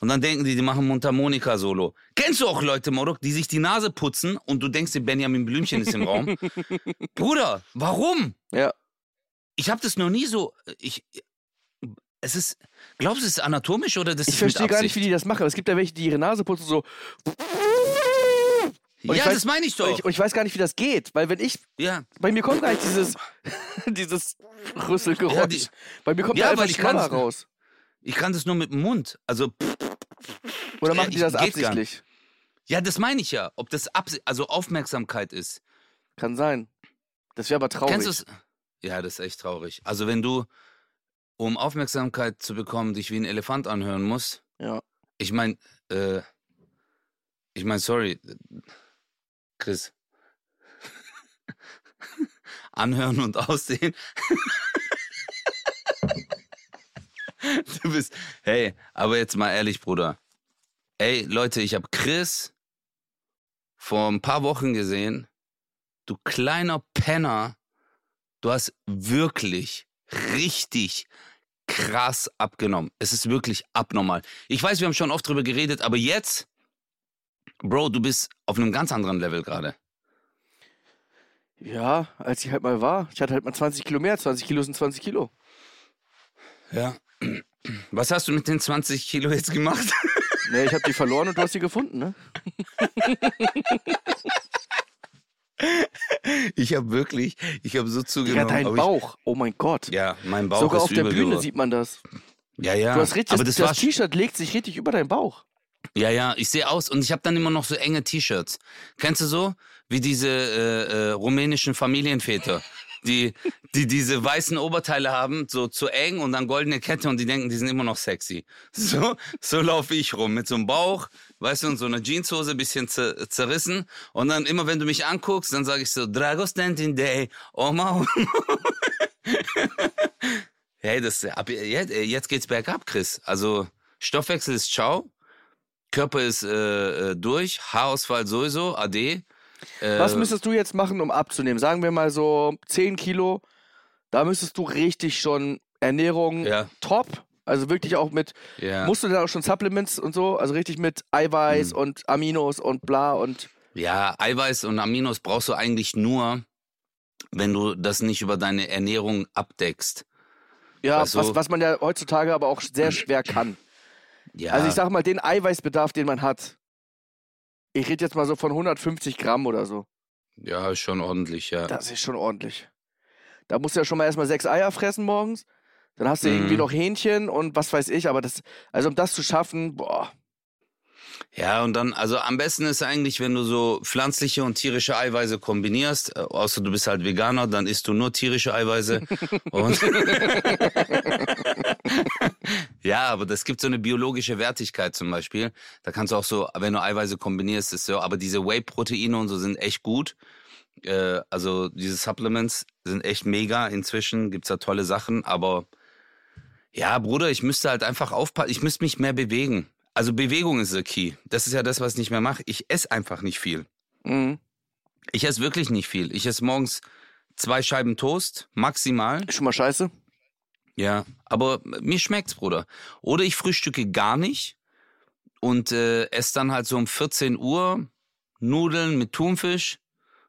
S1: und dann denken die, die machen Mundharmonika-Solo. Kennst du auch Leute, Morok, die sich die Nase putzen und du denkst dir, Benjamin Blümchen ist im Raum? Bruder, warum?
S2: Ja.
S1: Ich habe das noch nie so. Ich. Es ist. Glaubst du, es ist anatomisch oder das
S2: Ich
S1: ist mit
S2: verstehe gar nicht, wie die das machen. Es gibt ja welche, die ihre Nase putzen so. Und
S1: Ja,
S2: weiß-
S1: das meine ich
S2: Und
S1: doch.
S2: ich, und ich weiß gar nicht, wie das geht, weil wenn ich,
S1: ja.
S2: bei mir kommt gar nicht dieses, dieses Rüsselgeräusch.
S1: Ja, die-
S2: bei mir kommt
S1: Ja,
S2: da einfach
S1: weil ich
S2: raus.
S1: Ich kann das nur mit dem Mund. Also.
S2: Oder
S1: äh,
S2: machen die
S1: ich-
S2: das absichtlich?
S1: Ja, das meine ich ja. Ob das Absi also Aufmerksamkeit ist.
S2: Kann sein. Das wäre aber traurig.
S1: Kennst du es? Ja, das ist echt traurig. Also, wenn du, um Aufmerksamkeit zu bekommen, dich wie ein Elefant anhören musst.
S2: Ja.
S1: Ich meine, äh, ich meine, sorry, Chris. Anhören und aussehen. du bist, hey, aber jetzt mal ehrlich, Bruder. Ey, Leute, ich habe Chris vor ein paar Wochen gesehen. du kleiner Penner, du hast wirklich richtig krass abgenommen. Es ist wirklich abnormal. Ich weiß, wir haben schon oft drüber geredet, aber jetzt, Bro, du bist auf einem ganz anderen Level gerade.
S2: Ja, als ich halt mal war. Ich hatte halt mal 20 Kilo mehr. 20 Kilo sind 20 Kilo.
S1: Ja. Was hast du mit den 20 Kilo jetzt gemacht?
S2: Nee, ich habe die verloren und du hast sie gefunden, ne?
S1: Ich habe wirklich, ich habe so
S2: Ja,
S1: zugenommen.
S2: dein
S1: aber
S2: Bauch. Oh mein Gott.
S1: Ja, mein Bauch
S2: Sogar
S1: ist
S2: auf der Bühne
S1: geworden.
S2: sieht man das.
S1: Ja, ja.
S2: Du hast richtig,
S1: aber
S2: das,
S1: das
S2: T-Shirt legt sich richtig über deinen Bauch.
S1: Ja, ja, ich sehe aus und ich habe dann immer noch so enge T-Shirts. Kennst du so? Wie diese äh, äh, rumänischen Familienväter, die, die diese weißen Oberteile haben, so zu eng und dann goldene Kette und die denken, die sind immer noch sexy. So, so laufe ich rum mit so einem Bauch, weißt du, und so einer Jeanshose, bisschen zer zerrissen. Und dann immer, wenn du mich anguckst, dann sage ich so, Dragos Dentin Day, Oma. hey, das, ab, jetzt, jetzt geht's bergab, Chris. Also, Stoffwechsel ist ciao. Körper ist äh, äh, durch, Haarausfall sowieso, AD. Äh,
S2: Was müsstest du jetzt machen, um abzunehmen? Sagen wir mal so 10 Kilo. Da müsstest du richtig schon Ernährung
S1: Ja,
S2: top. Also wirklich auch mit,
S1: ja.
S2: musst du da auch schon Supplements und so? Also richtig mit Eiweiß
S1: Hm.
S2: und Aminos und bla und.
S1: ja, Eiweiß und Aminos brauchst du eigentlich nur, wenn du das nicht über deine Ernährung abdeckst.
S2: Ja,
S1: Weißt du-
S2: was, was man ja heutzutage aber auch sehr schwer kann.
S1: Ja,
S2: Also ich sag mal, den Eiweißbedarf, den man hat. Ich rede jetzt mal so von 150 Gramm oder so.
S1: ja, ist schon ordentlich, ja.
S2: Das ist schon ordentlich. Da musst du ja schon mal erstmal sechs Eier fressen morgens. Dann hast du irgendwie
S1: Mhm.
S2: noch Hähnchen und was weiß ich, aber das, also um das zu schaffen, boah.
S1: Ja, und dann, also am besten ist eigentlich, wenn du so pflanzliche und tierische Eiweiße kombinierst, äh, außer du bist halt Veganer, dann isst du nur tierische Eiweiße. ja, aber das gibt so eine biologische Wertigkeit zum Beispiel. Da kannst du auch so, wenn du Eiweiße kombinierst, ist so, aber diese Whey-Proteine und so sind echt gut. Äh, also diese Supplements sind echt mega. Inzwischen gibt's da tolle Sachen, aber ja, Bruder, ich müsste halt einfach aufpassen, ich müsste mich mehr bewegen. Also Bewegung ist der Key. Das ist ja das, was ich nicht mehr mache. Ich esse einfach nicht viel.
S2: Mhm.
S1: Ich esse wirklich nicht viel. Ich esse morgens zwei Scheiben Toast, maximal.
S2: Ist schon mal scheiße.
S1: Ja, aber mir schmeckt's, Bruder. Oder ich frühstücke gar nicht und äh, esse dann halt so um 14 Uhr Nudeln mit Thunfisch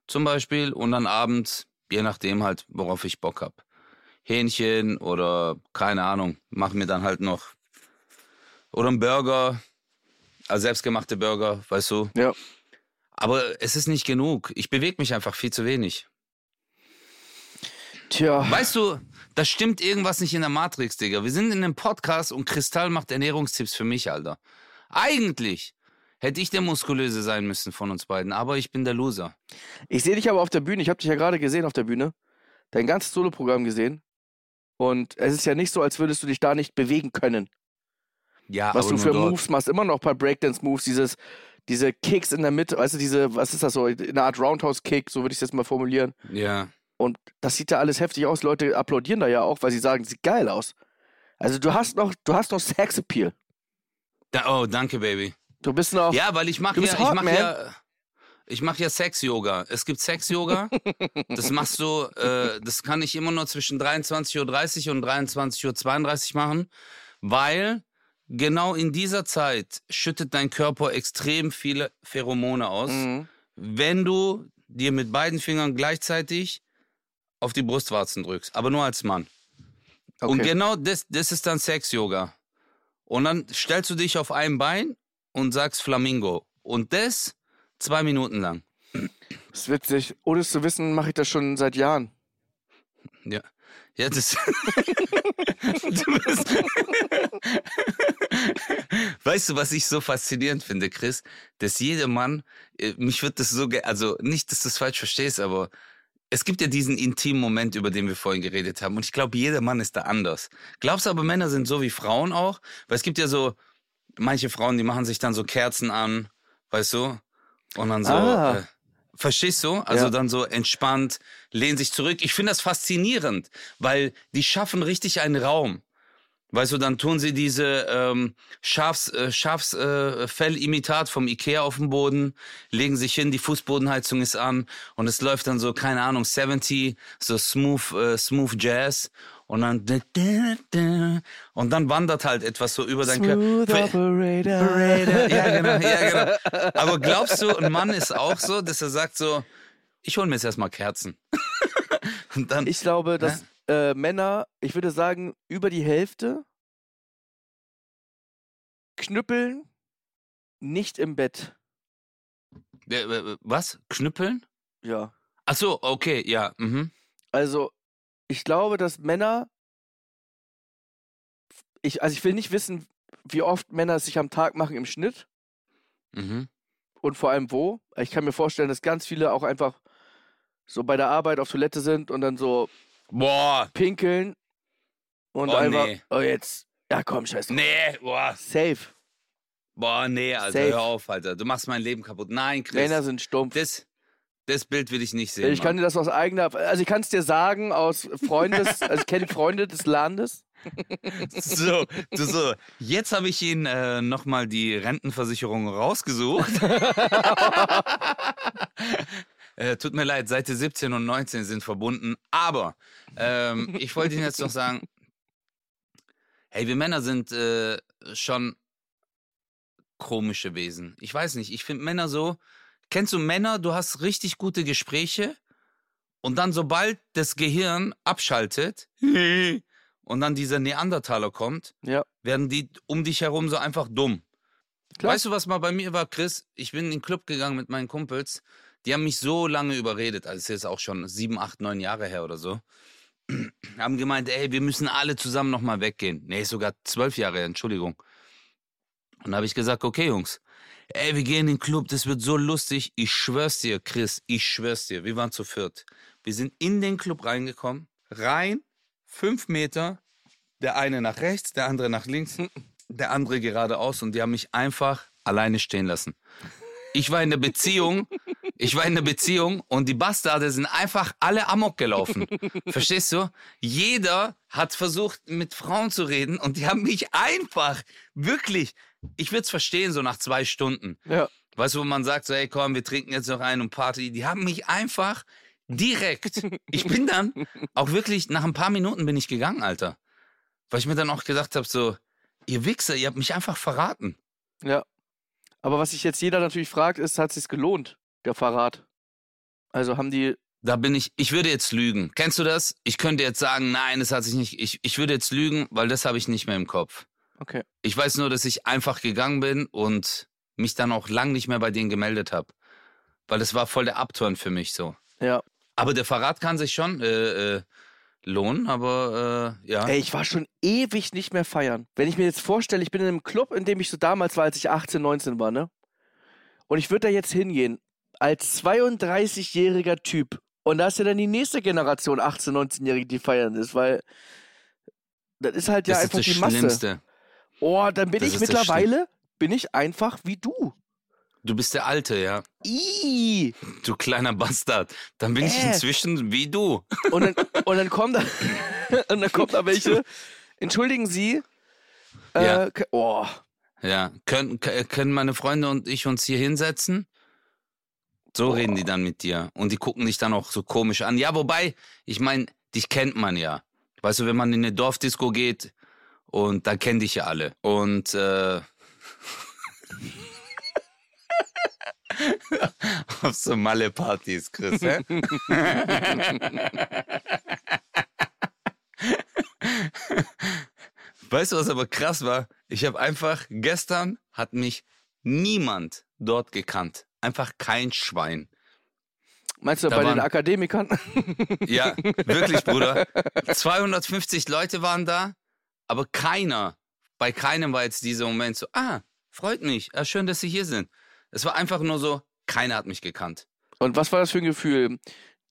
S1: zum Beispiel und dann abends, je nachdem halt, worauf ich Bock hab. Hähnchen oder keine Ahnung, mach mir dann halt noch oder einen Burger, also selbstgemachte Burger, weißt du.
S2: Ja.
S1: Aber es ist nicht genug. Ich bewege mich einfach viel zu wenig.
S2: Tja.
S1: Weißt du, da stimmt irgendwas nicht in der Matrix, Digga. Wir sind in einem Podcast und Kristall macht Ernährungstipps für mich, Alter. Eigentlich hätte ich der Muskulöse sein müssen von uns beiden, aber ich bin der Loser.
S2: Ich sehe dich aber auf der Bühne. Ich habe dich ja gerade gesehen auf der Bühne. Dein ganzes Soloprogramm gesehen. Und es ist ja nicht so, als würdest du dich da nicht bewegen können.
S1: Ja,
S2: Was du für. Moves machst, immer noch ein paar Breakdance-Moves, dieses, diese Kicks in der Mitte, weißt du, diese, was ist das so, eine Art Roundhouse-Kick, so würde ich es jetzt mal formulieren.
S1: Ja.
S2: Und das sieht ja alles heftig aus. Leute applaudieren da ja auch, weil sie sagen, sieht geil aus. Also du hast noch, du hast noch Sex-Appeal.
S1: Da, oh, danke, Baby.
S2: Du bist noch.
S1: Ja, weil ich mache ja, ich mach ja, ich mache ja Sex-Yoga. Es gibt Sex-Yoga. das machst du, äh, das kann ich immer nur zwischen 23.30 Uhr und 23.32 Uhr machen, weil genau in dieser Zeit schüttet dein Körper extrem viele Pheromone aus.
S2: Mhm.
S1: wenn du dir mit beiden Fingern gleichzeitig auf die Brustwarzen drückst, aber nur als Mann. Und
S2: Okay.
S1: genau das, das ist dann Sex-Yoga. Und dann stellst du dich auf ein Bein und sagst Flamingo. Und das zwei Minuten lang.
S2: Das ist witzig. Ohne es zu wissen, mache ich das schon seit Jahren.
S1: Ja. Ja, das. du bist weißt du, was ich so faszinierend finde, Chris? Dass jeder Mann, äh, mich wird das so, also nicht, dass du es falsch verstehst, aber es gibt ja diesen intimen Moment, über den wir vorhin geredet haben. Und ich glaube, jeder Mann ist da anders. Glaubst du aber, Männer sind so wie Frauen auch? Weil es gibt ja so, manche Frauen, die machen sich dann so Kerzen an, weißt du? Und dann so.
S2: Ah.
S1: Äh, Verstehst du? Also
S2: Ja.
S1: dann so entspannt, lehnen sich zurück. Ich finde das faszinierend, weil die schaffen richtig einen Raum. Weißt du, dann tun sie diese ähm, Schafs, äh, Schafsfellimitat äh, vom Ikea auf den Boden, legen sich hin, die Fußbodenheizung ist an und es läuft dann so, keine Ahnung, 70, so smooth, äh, smooth Jazz und dann und dann wandert halt etwas so über dein Körper. Operator. Ja, genau, ja, genau. Aber glaubst du, ein Mann ist auch so, dass er sagt so, ich hole mir jetzt erstmal Kerzen.
S2: und dann, ich glaube, dass äh, Männer, ich würde sagen, über die Hälfte knüppeln nicht im Bett.
S1: Was? Knüppeln?
S2: Ja.
S1: Ach so, okay, ja. Mhm.
S2: Also, ich glaube, dass Männer. Ich, also, ich will nicht wissen, wie oft Männer es sich am Tag machen im Schnitt.
S1: Mhm.
S2: Und vor allem wo. Ich kann mir vorstellen, dass ganz viele auch einfach so bei der Arbeit auf Toilette sind und dann so
S1: Boah.
S2: pinkeln und
S1: Oh,
S2: einfach,
S1: nee.
S2: oh jetzt, ja komm, scheiß drauf.
S1: Nee, boah.
S2: Safe.
S1: Boah, nee, Alter,
S2: Safe.
S1: hör auf, Alter. Du machst mein Leben kaputt. Nein, Chris.
S2: Männer sind stumpf.
S1: das, das Bild will ich nicht sehen.
S2: ich kann
S1: Mann.
S2: dir das aus eigener, also ich kann es dir sagen aus Freundes, also ich kenne Freunde des Landes.
S1: So, so, jetzt habe ich Ihnen äh, nochmal die Rentenversicherung rausgesucht. äh, tut mir leid, Seite 17 und 19 sind verbunden. Aber ähm, ich wollte Ihnen jetzt noch sagen, hey, wir Männer sind äh, schon komische Wesen. Ich weiß nicht, ich finde Männer so, kennst du Männer, du hast richtig gute Gespräche und dann sobald das Gehirn abschaltet und dann dieser Neandertaler kommt,
S2: Ja.
S1: werden die um dich herum so einfach dumm.
S2: Klar.
S1: Weißt du, was mal bei mir war, Chris? Ich bin in den Club gegangen mit meinen Kumpels. Die haben mich so lange überredet, also es ist jetzt auch schon sieben, acht, neun Jahre her oder so. haben gemeint, ey, wir müssen alle zusammen nochmal weggehen. Nee, sogar zwölf Jahre, Entschuldigung. Und da habe ich gesagt, okay, Jungs, ey, wir gehen in den Club, das wird so lustig. Ich schwör's dir, Chris, ich schwör's dir. Wir waren zu viert. Wir sind in den Club reingekommen, rein, fünf Meter, der eine nach rechts, der andere nach links, der andere geradeaus und die haben mich einfach alleine stehen lassen. Ich war in der Beziehung, ich war in der Beziehung und die Bastarde sind einfach alle amok gelaufen. Verstehst du? Jeder hat versucht, mit Frauen zu reden und die haben mich einfach, wirklich, ich würde es verstehen, so nach zwei Stunden.
S2: Ja.
S1: Weißt du, wo man sagt, so, hey, komm, wir trinken jetzt noch einen und Party. Die haben mich einfach direkt. Ich bin dann auch wirklich, nach ein paar Minuten bin ich gegangen, Alter. Weil ich mir dann auch gesagt habe, so, ihr Wichser, ihr habt mich einfach verraten.
S2: Ja. Aber was sich jetzt jeder natürlich fragt, ist, hat es sich gelohnt, der Verrat? Also haben die,
S1: Da bin ich, ich würde jetzt lügen. Kennst du das? Ich könnte jetzt sagen, nein, es hat sich nicht, ich, ich würde jetzt lügen, weil das habe ich nicht mehr im Kopf.
S2: Okay.
S1: Ich weiß nur, dass ich einfach gegangen bin und mich dann auch lang nicht mehr bei denen gemeldet habe. Weil das war voll der Abturn für mich so.
S2: Ja.
S1: Aber der Verrat kann sich schon äh, äh, lohnen, aber äh, ja.
S2: Ey, ich war schon ewig nicht mehr feiern. Wenn ich mir jetzt vorstelle, ich bin in einem Club, in dem ich so damals war, als ich 18, 19 war, ne? Und ich würde da jetzt hingehen, als 32-jähriger Typ. Und da ist ja dann die nächste Generation 18, 19-Jährige, die feiern ist, weil das ist halt ja
S1: das
S2: einfach
S1: ist das
S2: die Masse.
S1: Schlimmste.
S2: Oh, dann bin
S1: Das
S2: ich mittlerweile, bin ich einfach wie du.
S1: Du bist der Alte, ja.
S2: Ih.
S1: Du kleiner Bastard. Dann bin ich
S2: Äh.
S1: inzwischen wie du.
S2: Und dann, und dann kommen da, und dann kommen da welche. Entschuldigen Sie. Äh,
S1: Ja.
S2: Oh,
S1: Ja. Können, können meine Freunde und ich uns hier hinsetzen? So reden die dann mit dir. Und die gucken dich dann auch so komisch an. Ja, wobei, ich meine, dich kennt man ja. Weißt du, wenn man in eine Dorfdisco geht und da kennen dich ja alle. Und äh, auf so Malle-Partys, Chris, hä? Weißt du, was aber krass war? Ich habe einfach, gestern hat mich niemand dort gekannt. Einfach kein Schwein.
S2: meinst du
S1: Da
S2: bei den
S1: waren-
S2: Akademikern?
S1: Ja, wirklich, Bruder. 250 Leute waren da, aber keiner, bei keinem war jetzt dieser Moment so, ah, freut mich, ah, schön, dass Sie hier sind. Es war einfach nur so, keiner hat mich gekannt.
S2: Und was war das für ein Gefühl?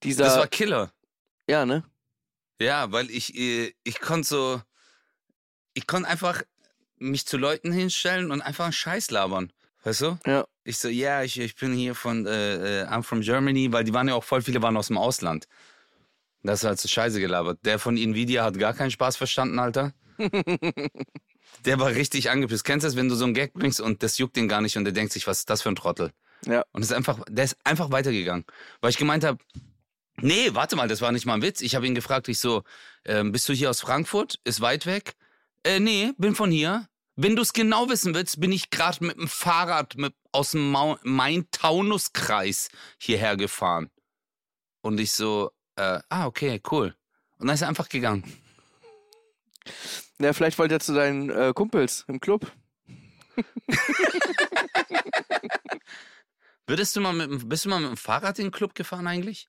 S2: Dieser,
S1: Das war Killer.
S2: ja, ne?
S1: Ja, weil ich, äh, ich konnte so, ich konnte einfach mich zu Leuten hinstellen und einfach einen Scheiß labern. Weißt du?
S2: Ja.
S1: Ich so, ja, ich, ich bin hier von, äh, äh, I'm from Germany, weil die waren ja auch voll viele waren aus dem Ausland. Das ist halt so scheiße gelabert. Der von Nvidia hat gar keinen Spaß verstanden, Alter. Der war richtig angepisst. Kennst du das, wenn du so einen Gag bringst und das juckt ihn gar nicht und der denkt sich, was ist das für ein Trottel?
S2: Ja.
S1: Und ist einfach, der ist einfach weitergegangen. Weil ich gemeint habe, nee, warte mal, das war nicht mal ein Witz. Ich habe ihn gefragt, ich so, ähm, bist du hier aus Frankfurt? Ist weit weg? Äh, nee, bin von hier. Wenn du es genau wissen willst, bin ich gerade mit dem Fahrrad mit, aus dem Main-Taunus-Kreis hierher gefahren. Und ich so, äh, ah, okay, cool. Und dann ist er einfach gegangen.
S2: Ja, vielleicht wollte er zu deinen äh, Kumpels im Club.
S1: Würdest du mal mit, bist du mal mit dem Fahrrad in den Club gefahren eigentlich?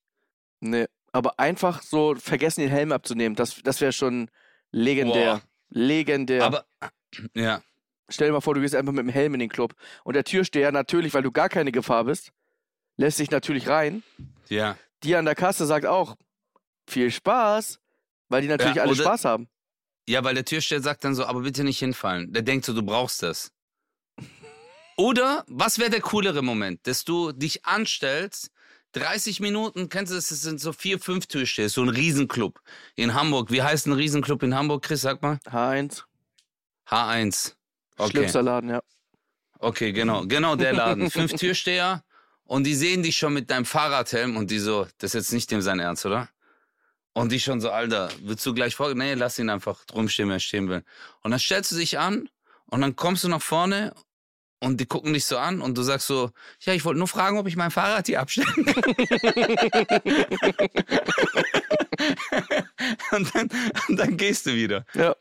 S2: Nee, aber einfach so vergessen, den Helm abzunehmen. Das, das wäre schon legendär.
S1: Boah.
S2: Legendär.
S1: Aber, ja,
S2: Stell dir mal vor, du gehst einfach mit dem Helm in den Club. Und der Türsteher natürlich, weil du gar keine Gefahr bist, lässt dich natürlich rein.
S1: ja.
S2: Die an der Kasse sagt auch, viel Spaß. Weil die natürlich
S1: Ja,
S2: alle Spaß haben.
S1: Ja, weil der Türsteher sagt dann so, aber bitte nicht hinfallen. Der denkt so, du brauchst das. Oder, was wäre der coolere Moment, dass du dich anstellst, 30 Minuten, kennst du das, das sind so vier, fünf Türsteher, so ein Riesenclub in Hamburg. Wie heißt ein Riesenclub in Hamburg, Chris, sag mal?
S2: H1,
S1: H1. Okay,
S2: schlimmster Laden, ja.
S1: okay, genau, genau der Laden. Fünf Türsteher und die sehen dich schon mit deinem Fahrradhelm und die so, das ist jetzt nicht dem sein Ernst, oder? Und die schon so, Alter, willst du gleich vor? Nee, lass ihn einfach drum stehen, wer stehen will. Und dann stellst du dich an und dann kommst du nach vorne und die gucken dich so an und du sagst so, ja, ich wollte nur fragen, ob ich mein Fahrrad hier abstellen kann. und, dann, und dann gehst du wieder.
S2: Ja.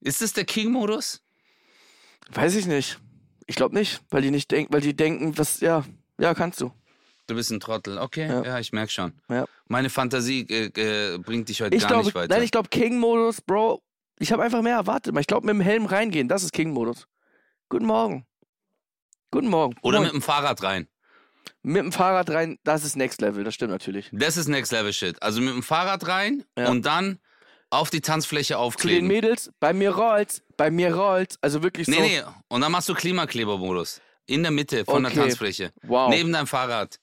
S1: Ist das der King-Modus?
S2: Weiß ich nicht. Ich glaube nicht, weil die nicht denken, weil die denken, was, ja, ja, kannst du.
S1: Du bist ein Trottel. Okay, ja,
S2: Ja.
S1: ich merk schon.
S2: Ja.
S1: Meine Fantasie äh, äh, bringt dich heute
S2: Ich
S1: gar
S2: glaube,
S1: nicht weiter.
S2: nein, ich glaube King-Modus, Bro. Ich habe einfach mehr erwartet. Ich glaube, mit dem Helm reingehen, das ist King-Modus. Guten Morgen. Guten Morgen.
S1: Oder
S2: Moin.
S1: mit dem Fahrrad rein.
S2: mit dem Fahrrad rein, das ist Next Level, das stimmt natürlich.
S1: Das ist Next Level Shit. Also mit dem Fahrrad rein
S2: Ja.
S1: und dann auf die Tanzfläche
S2: Zu den
S1: aufkleben.
S2: Mädels, bei mir rollt's, bei mir rollt's. Also wirklich so.
S1: Nee, nee. Und dann machst du Klimaklebermodus. In der Mitte von der
S2: Okay.
S1: Tanzfläche.
S2: Wow.
S1: Neben deinem Fahrrad.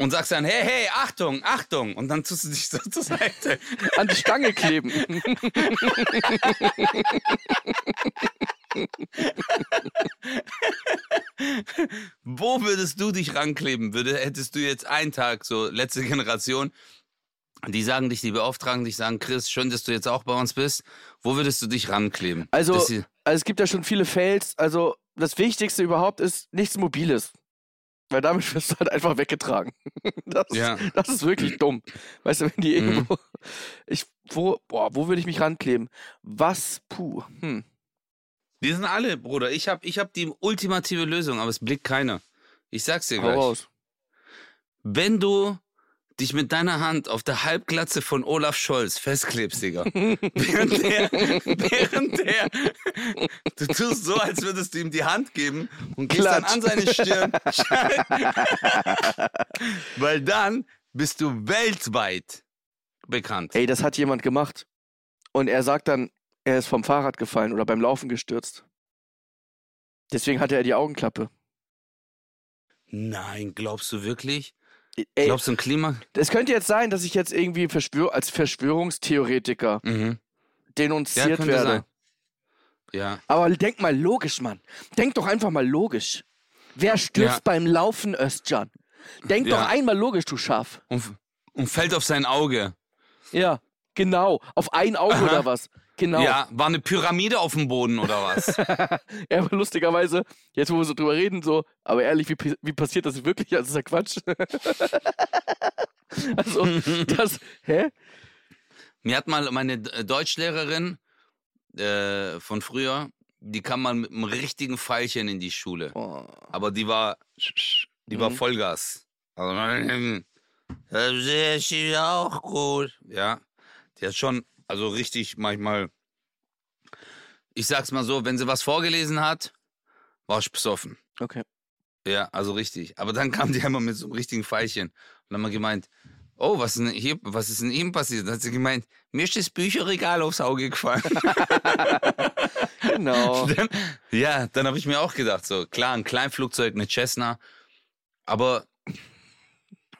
S1: Und sagst dann, hey, hey, Achtung, Achtung. Und dann tust du dich so zur Seite.
S2: An die Stange kleben.
S1: Wo würdest du dich rankleben? Würde, hättest du jetzt einen Tag, so letzte Generation, die sagen dich, die beauftragen dich, sagen, Chris, schön, dass du jetzt auch bei uns bist. Wo würdest du dich rankleben?
S2: Also, also es gibt ja schon viele Fails. Also das Wichtigste überhaupt ist nichts Mobiles. Weil damit wirst du halt einfach weggetragen. Das,
S1: Ja.
S2: das ist wirklich dumm. Weißt du, wenn die
S1: Mhm.
S2: irgendwo. Ich, wo, boah, wo würde ich mich rankleben? Was? Puh. Hm.
S1: Die sind alle, Bruder. Ich habe ich hab die ultimative Lösung, aber es blickt keiner. Ich sag's dir
S2: Hau
S1: gleich.
S2: raus.
S1: Wenn du dich mit deiner Hand auf der Halbglatze von Olaf Scholz festklebst, Digga. während der, während der, du tust so, als würdest du ihm die Hand geben und gehst dann
S2: Klatsch.
S1: an seine Stirn. Weil dann bist du weltweit bekannt.
S2: Ey, das hat jemand gemacht. Und er sagt dann, er ist vom Fahrrad gefallen oder beim Laufen gestürzt. Deswegen hatte er die Augenklappe.
S1: Nein, glaubst du wirklich?
S2: Ey,
S1: Glaubst du ein Klima?
S2: es könnte jetzt sein, dass ich jetzt irgendwie Verschwör als Verschwörungstheoretiker
S1: Mhm. Ja,
S2: denunziert
S1: könnte
S2: werde.
S1: sein. Ja.
S2: Aber denk mal logisch, Mann. Denk doch einfach mal logisch. Wer stürzt
S1: Ja.
S2: beim Laufen, Özcan? Denk
S1: Ja.
S2: doch einmal logisch, du Schaf.
S1: Und, und fällt auf sein Auge.
S2: Ja, genau. Auf ein Auge
S1: Aha.
S2: oder was? Genau.
S1: Ja, war eine Pyramide auf dem Boden oder was?
S2: Ja, aber lustigerweise, jetzt wo wir so drüber reden, so, aber ehrlich, wie, wie passiert das wirklich? Das ist ja Quatsch. also, das, hä?
S1: Mir hat mal meine äh, Deutschlehrerin äh, von früher, die kam mal mit einem richtigen Pfeilchen in die Schule.
S2: Oh.
S1: Aber die war, die war
S2: Mhm.
S1: Vollgas. Also, das ist auch gut. Ja, die hat schon, also richtig manchmal, ich sag's mal so, wenn sie was vorgelesen hat, war ich besoffen.
S2: Okay.
S1: Ja, also richtig. Aber dann kam die einmal mit so einem richtigen Pfeilchen und dann haben wir gemeint, oh, was ist denn, hier, was ist denn ihm passiert? Dann hat sie gemeint, mir ist das Bücherregal aufs Auge gefallen.
S2: Genau.
S1: dann, ja, dann habe ich mir auch gedacht, so klar, ein Kleinflugzeug, eine Cessna, aber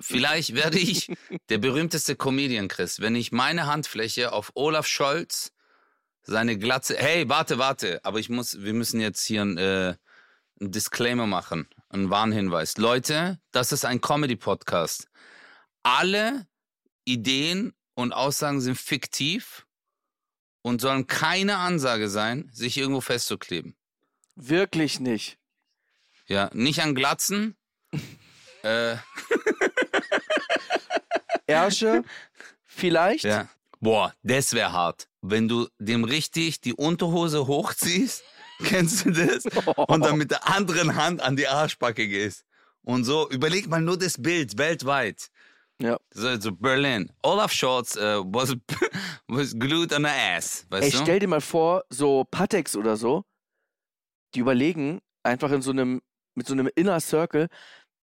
S1: vielleicht werde ich der berühmteste Comedian, Chris, wenn ich meine Handfläche auf Olaf Scholz seine Glatze. Hey, warte, warte. Aber ich muss, wir müssen jetzt hier ein, äh, ein Disclaimer machen, einen Warnhinweis. Leute, das ist ein Comedy-Podcast. Alle Ideen und Aussagen sind fiktiv und sollen keine Ansage sein, sich irgendwo festzukleben.
S2: Wirklich nicht.
S1: Ja, nicht an Glatzen. äh,
S2: Ärsche, vielleicht.
S1: ja. Boah, das wäre hart. Wenn du dem richtig die Unterhose hochziehst, kennst du das? Und dann mit der anderen Hand an die Arschbacke gehst. Und so, überleg mal nur das Bild weltweit.
S2: Ja.
S1: So, so Berlin. Olaf Scholz uh, was, was glued on the ass. Weißt
S2: Ey,
S1: du?
S2: stell dir mal vor, so Patex oder so, die überlegen einfach in so einem, mit so einem Inner Circle,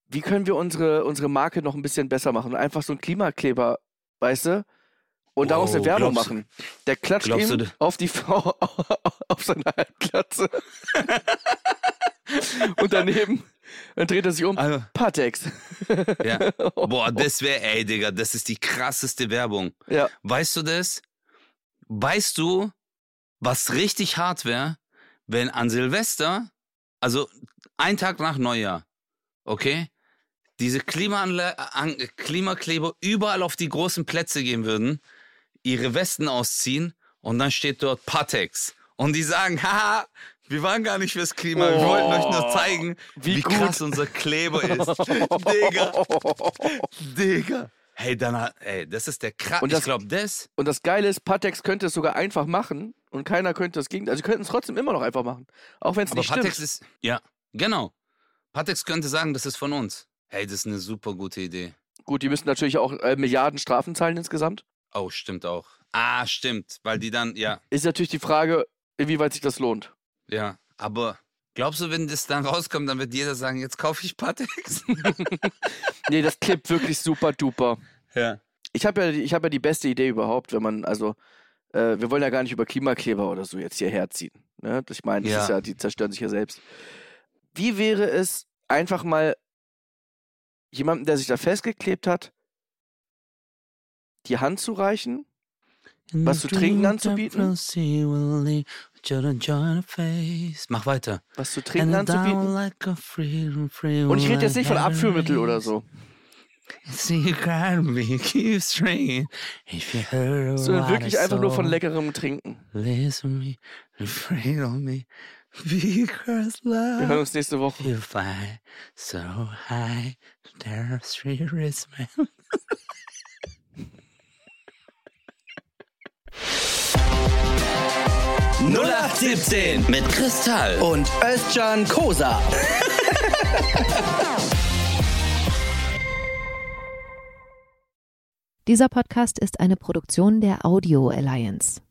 S2: wie können wir unsere, unsere Marke noch ein bisschen besser machen? Und einfach so ein Klimakleber, weißt du? Und daraus eine
S1: Wow,
S2: Werbung
S1: glaubst
S2: machen. Der klatscht ihm auf die Frau auf seine Halbglatze. Und daneben, dann dreht er sich um.
S1: Also,
S2: Patex.
S1: ja. Boah, das wäre, ey, Digga, das ist die krasseste Werbung.
S2: Ja.
S1: Weißt du das? Weißt du, was richtig hart wäre, wenn an Silvester, also ein Tag nach Neujahr, okay, diese Klimaanla an Klimakleber überall auf die großen Plätze gehen würden, ihre Westen ausziehen und dann steht dort Patex. Und die sagen, haha, wir waren gar nicht fürs Klima, wir wollten euch nur zeigen,
S2: wie
S1: wie, krass unser Kleber ist. Digga, Digga. Hey, dann, ey, das ist der krass.
S2: Und
S1: Ich
S2: das-
S1: glaube, das,
S2: Und das Geile ist, Patex könnte es sogar einfach machen und keiner könnte das Gegenteil. Also, sie könnten es trotzdem immer noch einfach machen. Auch wenn es nicht
S1: Patex
S2: stimmt.
S1: ist, ja, genau. Patex könnte sagen, das ist von uns. Hey, das ist eine super gute Idee.
S2: Gut, die müssten natürlich auch äh, Milliarden Strafen zahlen insgesamt.
S1: Oh, stimmt auch. Ah, stimmt, weil die dann, ja,
S2: Ist natürlich die Frage, inwieweit sich das lohnt.
S1: ja. Aber glaubst du, wenn das dann rauskommt, dann wird jeder sagen, jetzt kaufe ich Patex?
S2: Nee, das klippt wirklich super duper.
S1: ja.
S2: Ich habe ja, ich hab ja die beste Idee überhaupt, wenn man, also, äh, wir wollen ja gar nicht über Klimakleber oder so jetzt hierher ziehen. Ne? Ich meine, das
S1: Ja.
S2: ist ja, die zerstören sich ja selbst. Wie wäre es, einfach mal jemandem, der sich da festgeklebt hat, die Hand zu reichen? Was zu trinken anzubieten?
S1: Mach weiter.
S2: Was zu trinken anzubieten? Und
S1: Und
S2: ich rede jetzt nicht von Abführmittel oder so.
S1: Sondern
S2: wirklich einfach nur von leckerem Trinken.
S1: Because
S2: Wir hören
S1: love
S2: uns nächste Woche.
S1: you fly so high, there's three man. mit Kristall.
S2: Und Özcan Kosa.
S3: Dieser Podcast ist eine Produktion der Audio Alliance.